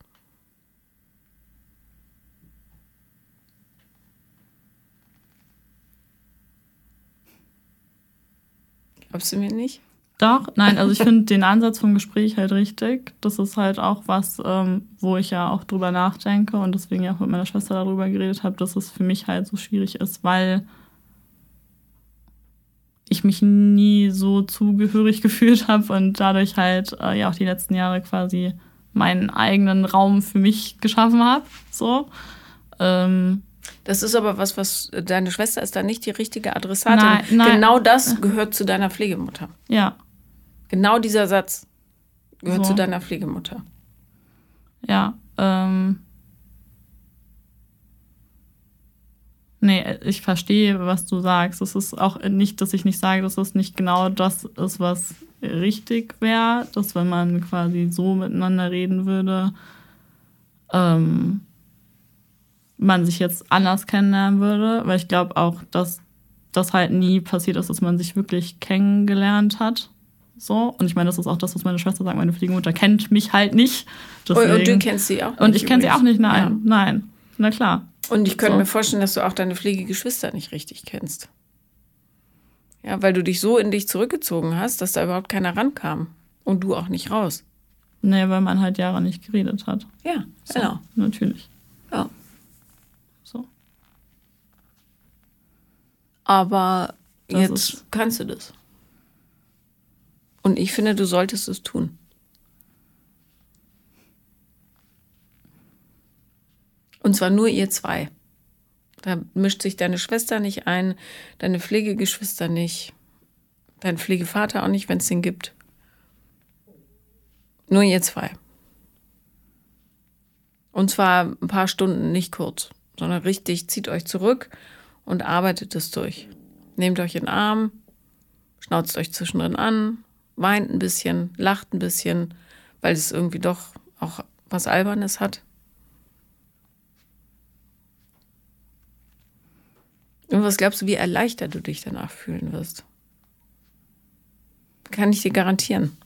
Glaubst du mir nicht? Doch, nein, also ich finde den Ansatz vom Gespräch halt richtig. Das ist halt auch was, ähm, wo ich ja auch drüber nachdenke und deswegen ja auch mit meiner Schwester darüber geredet habe, dass es für mich halt so schwierig ist, weil ich mich nie so zugehörig gefühlt habe und dadurch halt äh, ja auch die letzten Jahre quasi meinen eigenen Raum für mich geschaffen habe. So. Ähm, das ist aber was, was deine Schwester ist da nicht die richtige Adressatin. Nein, nein. Genau das gehört zu deiner Pflegemutter. Ja. Genau dieser Satz gehört So. zu deiner Pflegemutter. Ja. Ähm, nee, ich verstehe, was du sagst. Es ist auch nicht, dass ich nicht sage, dass es nicht genau das ist, was richtig wäre, dass wenn man quasi so miteinander reden würde, ähm, man sich jetzt anders kennenlernen würde, weil ich glaube auch, dass das halt nie passiert ist, dass man sich wirklich kennengelernt hat. So. Und ich meine, das ist auch das, was meine Schwester sagt. Meine Pflegemutter kennt mich halt nicht. Und, und du Deswegen- kennst sie auch nicht. Und ich kenne sie auch nicht, nein. Ja. Nein. Na klar. Und ich könnte So. mir vorstellen, dass du auch deine Pflegegeschwister nicht richtig kennst. Ja, weil du dich so in dich zurückgezogen hast, dass da überhaupt keiner rankam. Und du auch nicht raus. Nee, weil man halt Jahre nicht geredet hat. Ja, So, genau. Natürlich. Ja. So. Aber Das jetzt kannst du das. Und ich finde, du solltest es tun. Und zwar nur ihr zwei. Da mischt sich deine Schwester nicht ein, deine Pflegegeschwister nicht, dein Pflegevater auch nicht, wenn es den gibt. Nur ihr zwei. Und zwar ein paar Stunden, nicht kurz, sondern richtig, zieht euch zurück und arbeitet es durch. Nehmt euch in den Arm, schnauzt euch zwischendrin an, weint ein bisschen, lacht ein bisschen, weil es irgendwie doch auch was Albernes hat. Und was glaubst du, wie erleichtert du dich danach fühlen wirst? Kann ich dir garantieren.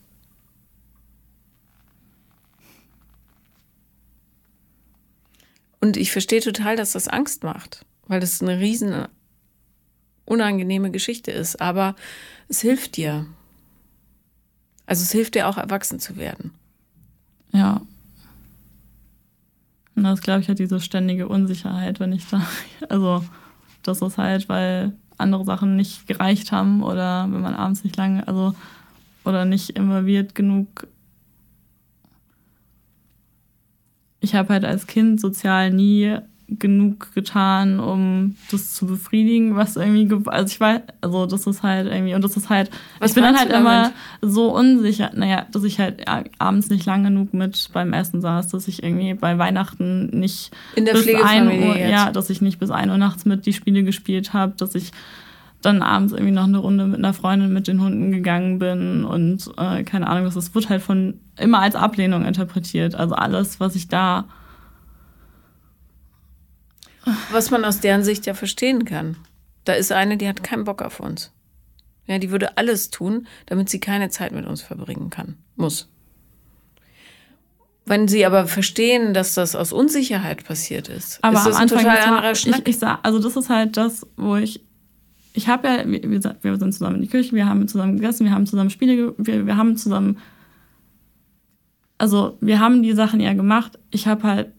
Und ich verstehe total, dass das Angst macht, weil das eine riesen unangenehme Geschichte ist. Aber es hilft dir. Also es hilft dir auch, erwachsen zu werden. Ja. Und das glaube ich halt diese ständige Unsicherheit, wenn ich da, also das ist halt, weil andere Sachen nicht gereicht haben oder wenn man abends nicht lange, also oder nicht involviert genug. Ich habe halt als Kind sozial nie genug getan, um das zu befriedigen, was irgendwie, also ich weiß, also das ist halt irgendwie, und das ist halt, was ich bin dann halt immer so unsicher, naja, dass ich halt abends nicht lang genug mit beim Essen saß, dass ich irgendwie bei Weihnachten nicht In der bis ein Uhr, jetzt. ja, dass ich nicht bis ein Uhr nachts mit die Spiele gespielt habe, dass ich dann abends irgendwie noch eine Runde mit einer Freundin mit den Hunden gegangen bin und äh, keine Ahnung, das wird halt von immer als Ablehnung interpretiert. Also alles, was ich da was man aus deren Sicht ja verstehen kann. Da ist eine, die hat keinen Bock auf uns. Ja, die würde alles tun, damit sie keine Zeit mit uns verbringen kann, muss. Wenn sie aber verstehen, dass das aus Unsicherheit passiert ist, aber ist das ein total anderer Schnack. Ich, ich sag, also das ist halt das, wo ich, ich habe ja, gesagt, wir sind zusammen in die Kirche, wir haben zusammen gegessen, wir haben zusammen Spiele, wir, wir haben zusammen, also wir haben die Sachen ja gemacht. Ich habe halt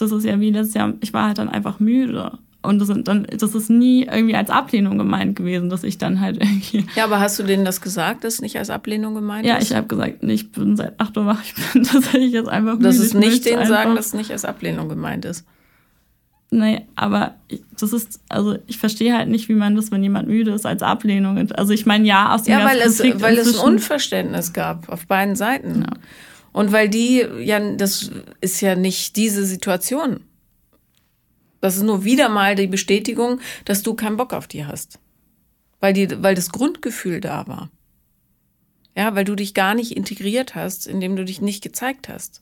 das ist ja wie letztes Jahr, ich war halt dann einfach müde. Und das, dann, das ist nie irgendwie als Ablehnung gemeint gewesen, dass ich dann halt irgendwie. Ja, aber hast du denen das gesagt, dass es nicht als Ablehnung gemeint ja, ist? Ja, ich habe gesagt, ich bin seit 8 Uhr wach, ich bin tatsächlich jetzt einfach müde. Das ist nicht denen sagen, dass es nicht als Ablehnung gemeint ist. Nee, aber das ist, also ich verstehe halt nicht, wie man das, wenn jemand müde ist, als Ablehnung. Also ich meine, ja, aus dem Ja, weil es, weil es ein Unverständnis gab auf beiden Seiten. Ja. Und weil die, ja, das ist ja nicht diese Situation. Das ist nur wieder mal die Bestätigung, dass du keinen Bock auf die hast. Weil, die, weil das Grundgefühl da war. Ja, weil du dich gar nicht integriert hast, indem du dich nicht gezeigt hast.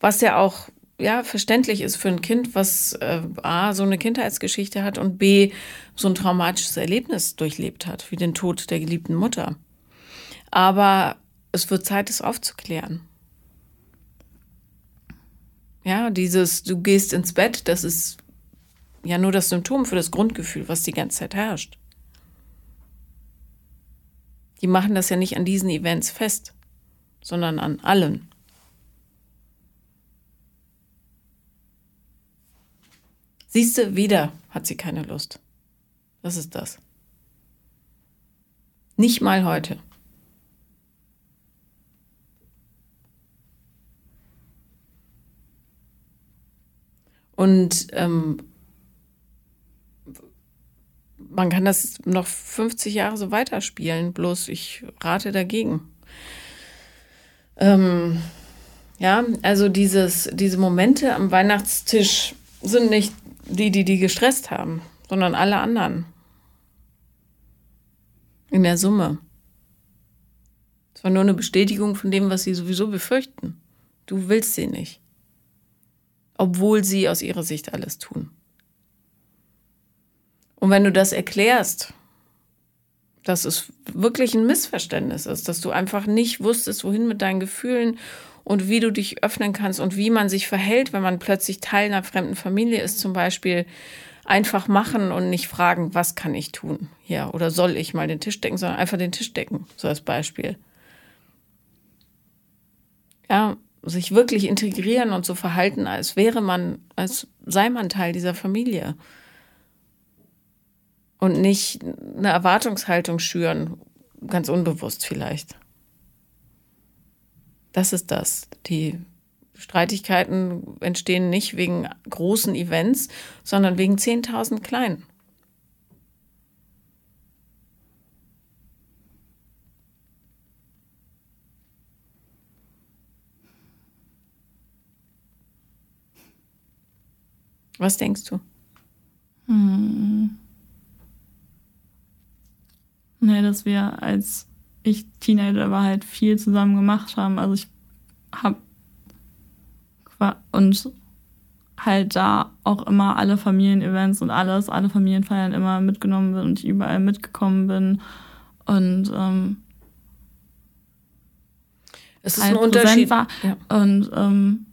Was ja auch ja, verständlich ist für ein Kind, was äh, A, so eine Kindheitsgeschichte hat und B, so ein traumatisches Erlebnis durchlebt hat, wie den Tod der geliebten Mutter. Aber es wird Zeit, es aufzuklären. Ja, dieses, du gehst ins Bett, das ist ja nur das Symptom für das Grundgefühl, was die ganze Zeit herrscht. Die machen das ja nicht an diesen Events fest, sondern an allen. Siehst du, wieder hat sie keine Lust. Das ist das. Nicht mal heute. Und ähm, man kann das noch 50 Jahre so weiterspielen, bloß ich rate dagegen. Ähm, ja, also dieses, diese Momente am Weihnachtstisch sind nicht die, die die gestresst haben, sondern alle anderen. In der Summe. Es war nur eine Bestätigung von dem, was sie sowieso befürchten. Du willst sie nicht obwohl sie aus ihrer Sicht alles tun. Und wenn du das erklärst, dass es wirklich ein Missverständnis ist, dass du einfach nicht wusstest, wohin mit deinen Gefühlen und wie du dich öffnen kannst und wie man sich verhält, wenn man plötzlich Teil einer fremden Familie ist, zum Beispiel einfach machen und nicht fragen, was kann ich tun hier oder soll ich mal den Tisch decken, sondern einfach den Tisch decken, so als Beispiel. Ja, sich wirklich integrieren und so verhalten, als wäre man, als sei man Teil dieser Familie. Und nicht eine Erwartungshaltung schüren, ganz unbewusst vielleicht. Das ist das. Die Streitigkeiten entstehen nicht wegen großen Events, sondern wegen 10.000 kleinen. Was denkst du? Hm. Nee, dass wir als ich Teenager war, halt viel zusammen gemacht haben. Also ich habe und halt da auch immer alle Familienevents und alles, alle Familienfeiern immer mitgenommen bin und ich überall mitgekommen bin. Und ähm, es ist halt ein Unterschied. War. Ja. Und ähm,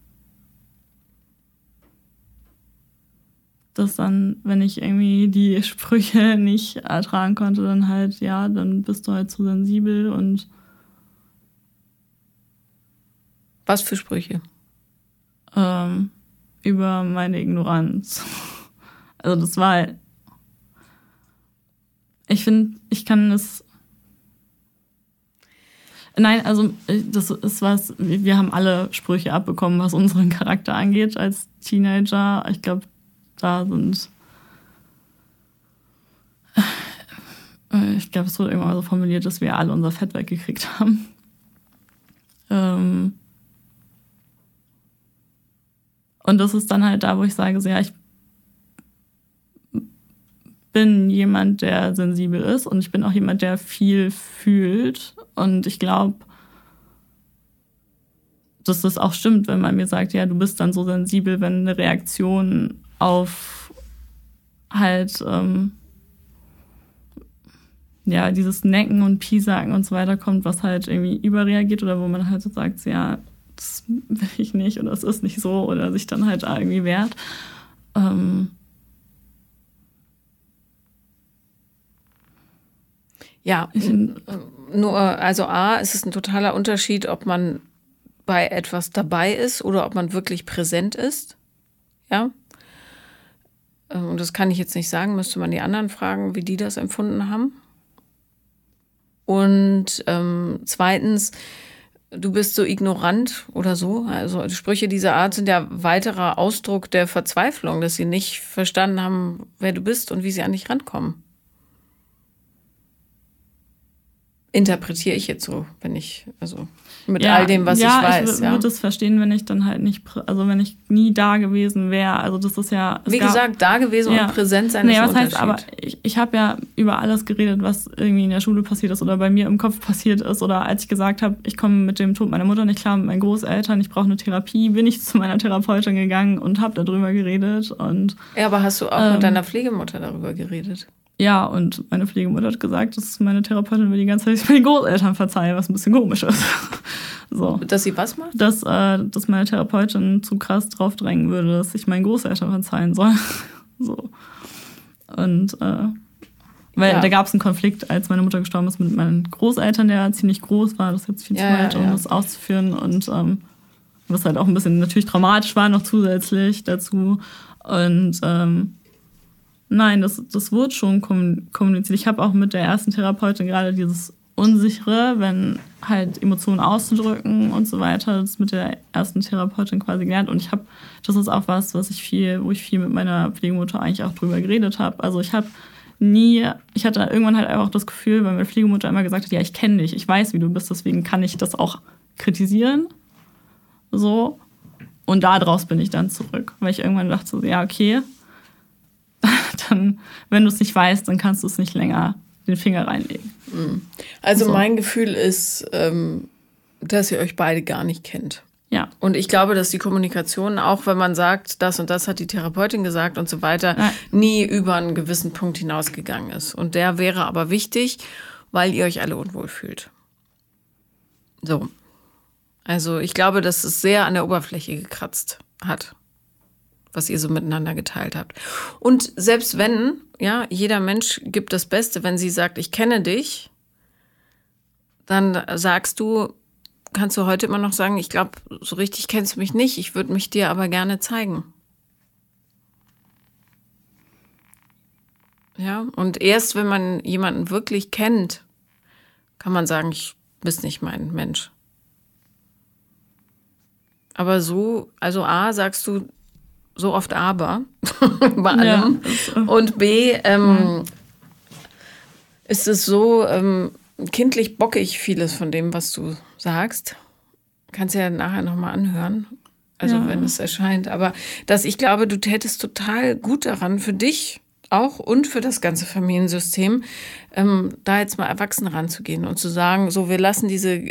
dass dann, wenn ich irgendwie die Sprüche nicht ertragen konnte, dann halt, ja, dann bist du halt zu sensibel und. Was für Sprüche? Ähm, über meine Ignoranz. Also das war halt. Ich finde, ich kann es. Nein, also das ist was, wir haben alle Sprüche abbekommen, was unseren Charakter angeht als Teenager. Ich glaube, da sind. Ich glaube, es wurde irgendwann so formuliert, dass wir alle unser Fett weggekriegt haben. Ähm und das ist dann halt da, wo ich sage, so, ja, ich bin jemand, der sensibel ist und ich bin auch jemand, der viel fühlt. Und ich glaube, dass das auch stimmt, wenn man mir sagt, ja, du bist dann so sensibel, wenn eine Reaktion auf halt ähm, ja dieses Necken und Piesagen und so weiter kommt, was halt irgendwie überreagiert oder wo man halt so sagt, ja, das will ich nicht oder es ist nicht so oder sich dann halt irgendwie wehrt. Ähm ja, nur, also A, ist es ein totaler Unterschied, ob man bei etwas dabei ist oder ob man wirklich präsent ist. Ja. Ähm, und das kann ich jetzt nicht sagen, müsste man die anderen fragen, wie die das empfunden haben. Und ähm, zweitens, du bist so ignorant oder so. Also Sprüche dieser Art sind ja weiterer Ausdruck der Verzweiflung, dass sie nicht verstanden haben, wer du bist und wie sie an dich rankommen. Interpretiere ich jetzt so, wenn ich, also mit ja, all dem, was ja, ich weiß. Ich ja. würde es verstehen, wenn ich dann halt nicht, also wenn ich nie da gewesen wäre. Also das ist ja. Wie gab, gesagt, da gewesen ja. und präsent sein nee, ist was heißt, aber ich, ich habe ja über alles geredet, was irgendwie in der Schule passiert ist oder bei mir im Kopf passiert ist. Oder als ich gesagt habe, ich komme mit dem Tod meiner Mutter nicht klar, mit meinen Großeltern, ich brauche eine Therapie, bin ich zu meiner Therapeutin gegangen und habe darüber geredet. Und, ja, aber hast du auch ähm, mit deiner Pflegemutter darüber geredet? Ja, und meine Pflegemutter hat gesagt, dass meine Therapeutin mir die ganze Zeit meinen Großeltern verzeihe, was ein bisschen komisch ist. so. Dass sie was macht? Dass, äh, dass meine Therapeutin zu krass drauf drängen würde, dass ich meinen Großeltern verzeihen soll. so. Und äh, weil ja. da gab es einen Konflikt, als meine Mutter gestorben ist, mit meinen Großeltern, der ziemlich groß war. Das ist jetzt viel ja, zu weit, um das auszuführen. Und ähm, was halt auch ein bisschen natürlich dramatisch war, noch zusätzlich dazu. Und ähm, Nein, das, das wird schon kommuniziert. Ich habe auch mit der ersten Therapeutin gerade dieses Unsichere, wenn halt Emotionen auszudrücken und so weiter, das mit der ersten Therapeutin quasi gelernt. Und ich habe, das ist auch was, was ich viel, wo ich viel mit meiner Pflegemutter eigentlich auch drüber geredet habe. Also ich habe nie, ich hatte irgendwann halt einfach das Gefühl, weil meine Pflegemutter immer gesagt hat, ja, ich kenne dich, ich weiß, wie du bist, deswegen kann ich das auch kritisieren. So. Und daraus bin ich dann zurück, weil ich irgendwann dachte, ja, okay, dann, wenn du es nicht weißt, dann kannst du es nicht länger den Finger reinlegen. Mhm. Also so. mein Gefühl ist, ähm, dass ihr euch beide gar nicht kennt. Ja. Und ich glaube, dass die Kommunikation, auch wenn man sagt, das und das hat die Therapeutin gesagt und so weiter, ja. nie über einen gewissen Punkt hinausgegangen ist. Und der wäre aber wichtig, weil ihr euch alle unwohl fühlt. So. Also ich glaube, dass es sehr an der Oberfläche gekratzt hat was ihr so miteinander geteilt habt. Und selbst wenn, ja, jeder Mensch gibt das Beste, wenn sie sagt, ich kenne dich, dann sagst du, kannst du heute immer noch sagen, ich glaube, so richtig kennst du mich nicht, ich würde mich dir aber gerne zeigen. Ja, und erst wenn man jemanden wirklich kennt, kann man sagen, ich bist nicht mein Mensch. Aber so, also A, sagst du, so oft aber bei allem. Ja, und B, ähm, ist es so ähm, kindlich bockig vieles von dem, was du sagst. Kannst ja nachher nochmal anhören. Also ja. wenn es erscheint. Aber dass ich glaube, du tätest total gut daran für dich, auch und für das ganze Familiensystem, ähm, da jetzt mal erwachsen ranzugehen und zu sagen, so, wir lassen diese,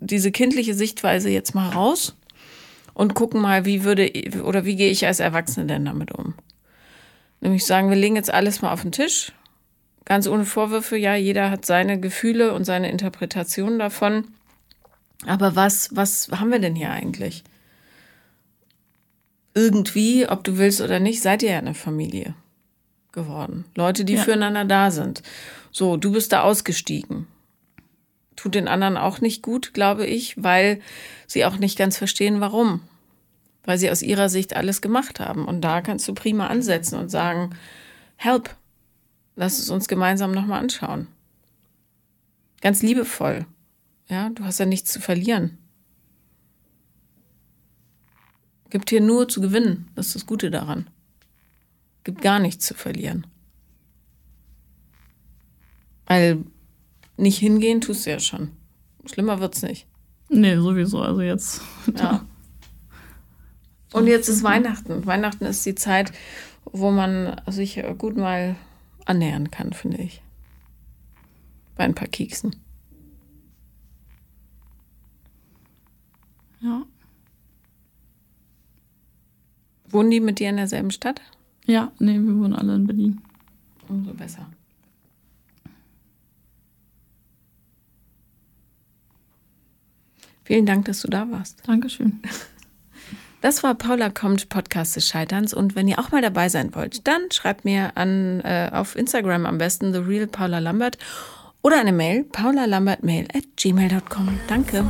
diese kindliche Sichtweise jetzt mal raus und gucken mal, wie würde oder wie gehe ich als Erwachsene denn damit um. Nämlich sagen, wir legen jetzt alles mal auf den Tisch, ganz ohne Vorwürfe, ja, jeder hat seine Gefühle und seine Interpretation davon. Aber was, was haben wir denn hier eigentlich? Irgendwie, ob du willst oder nicht, seid ihr ja eine Familie geworden. Leute, die ja. füreinander da sind. So, du bist da ausgestiegen. Tut den anderen auch nicht gut, glaube ich, weil sie auch nicht ganz verstehen, warum. Weil sie aus ihrer Sicht alles gemacht haben. Und da kannst du prima ansetzen und sagen, help, lass es uns gemeinsam nochmal anschauen. Ganz liebevoll. Ja, du hast ja nichts zu verlieren. Gibt hier nur zu gewinnen. Das ist das Gute daran. Gibt gar nichts zu verlieren. Weil nicht hingehen tust du ja schon. Schlimmer wird's nicht. Nee, sowieso. Also jetzt. Ja. Und jetzt ist Weihnachten. Weihnachten ist die Zeit, wo man sich gut mal annähern kann, finde ich. Bei ein paar Keksen. Ja. Wohnen die mit dir in derselben Stadt? Ja, nee, wir wohnen alle in Berlin. Umso besser. Vielen Dank, dass du da warst. Dankeschön. Das war Paula kommt, Podcast des Scheiterns. Und wenn ihr auch mal dabei sein wollt, dann schreibt mir an äh, auf Instagram am besten The Real Paula Lambert oder eine Mail, paulalambertmail at gmail.com. Danke.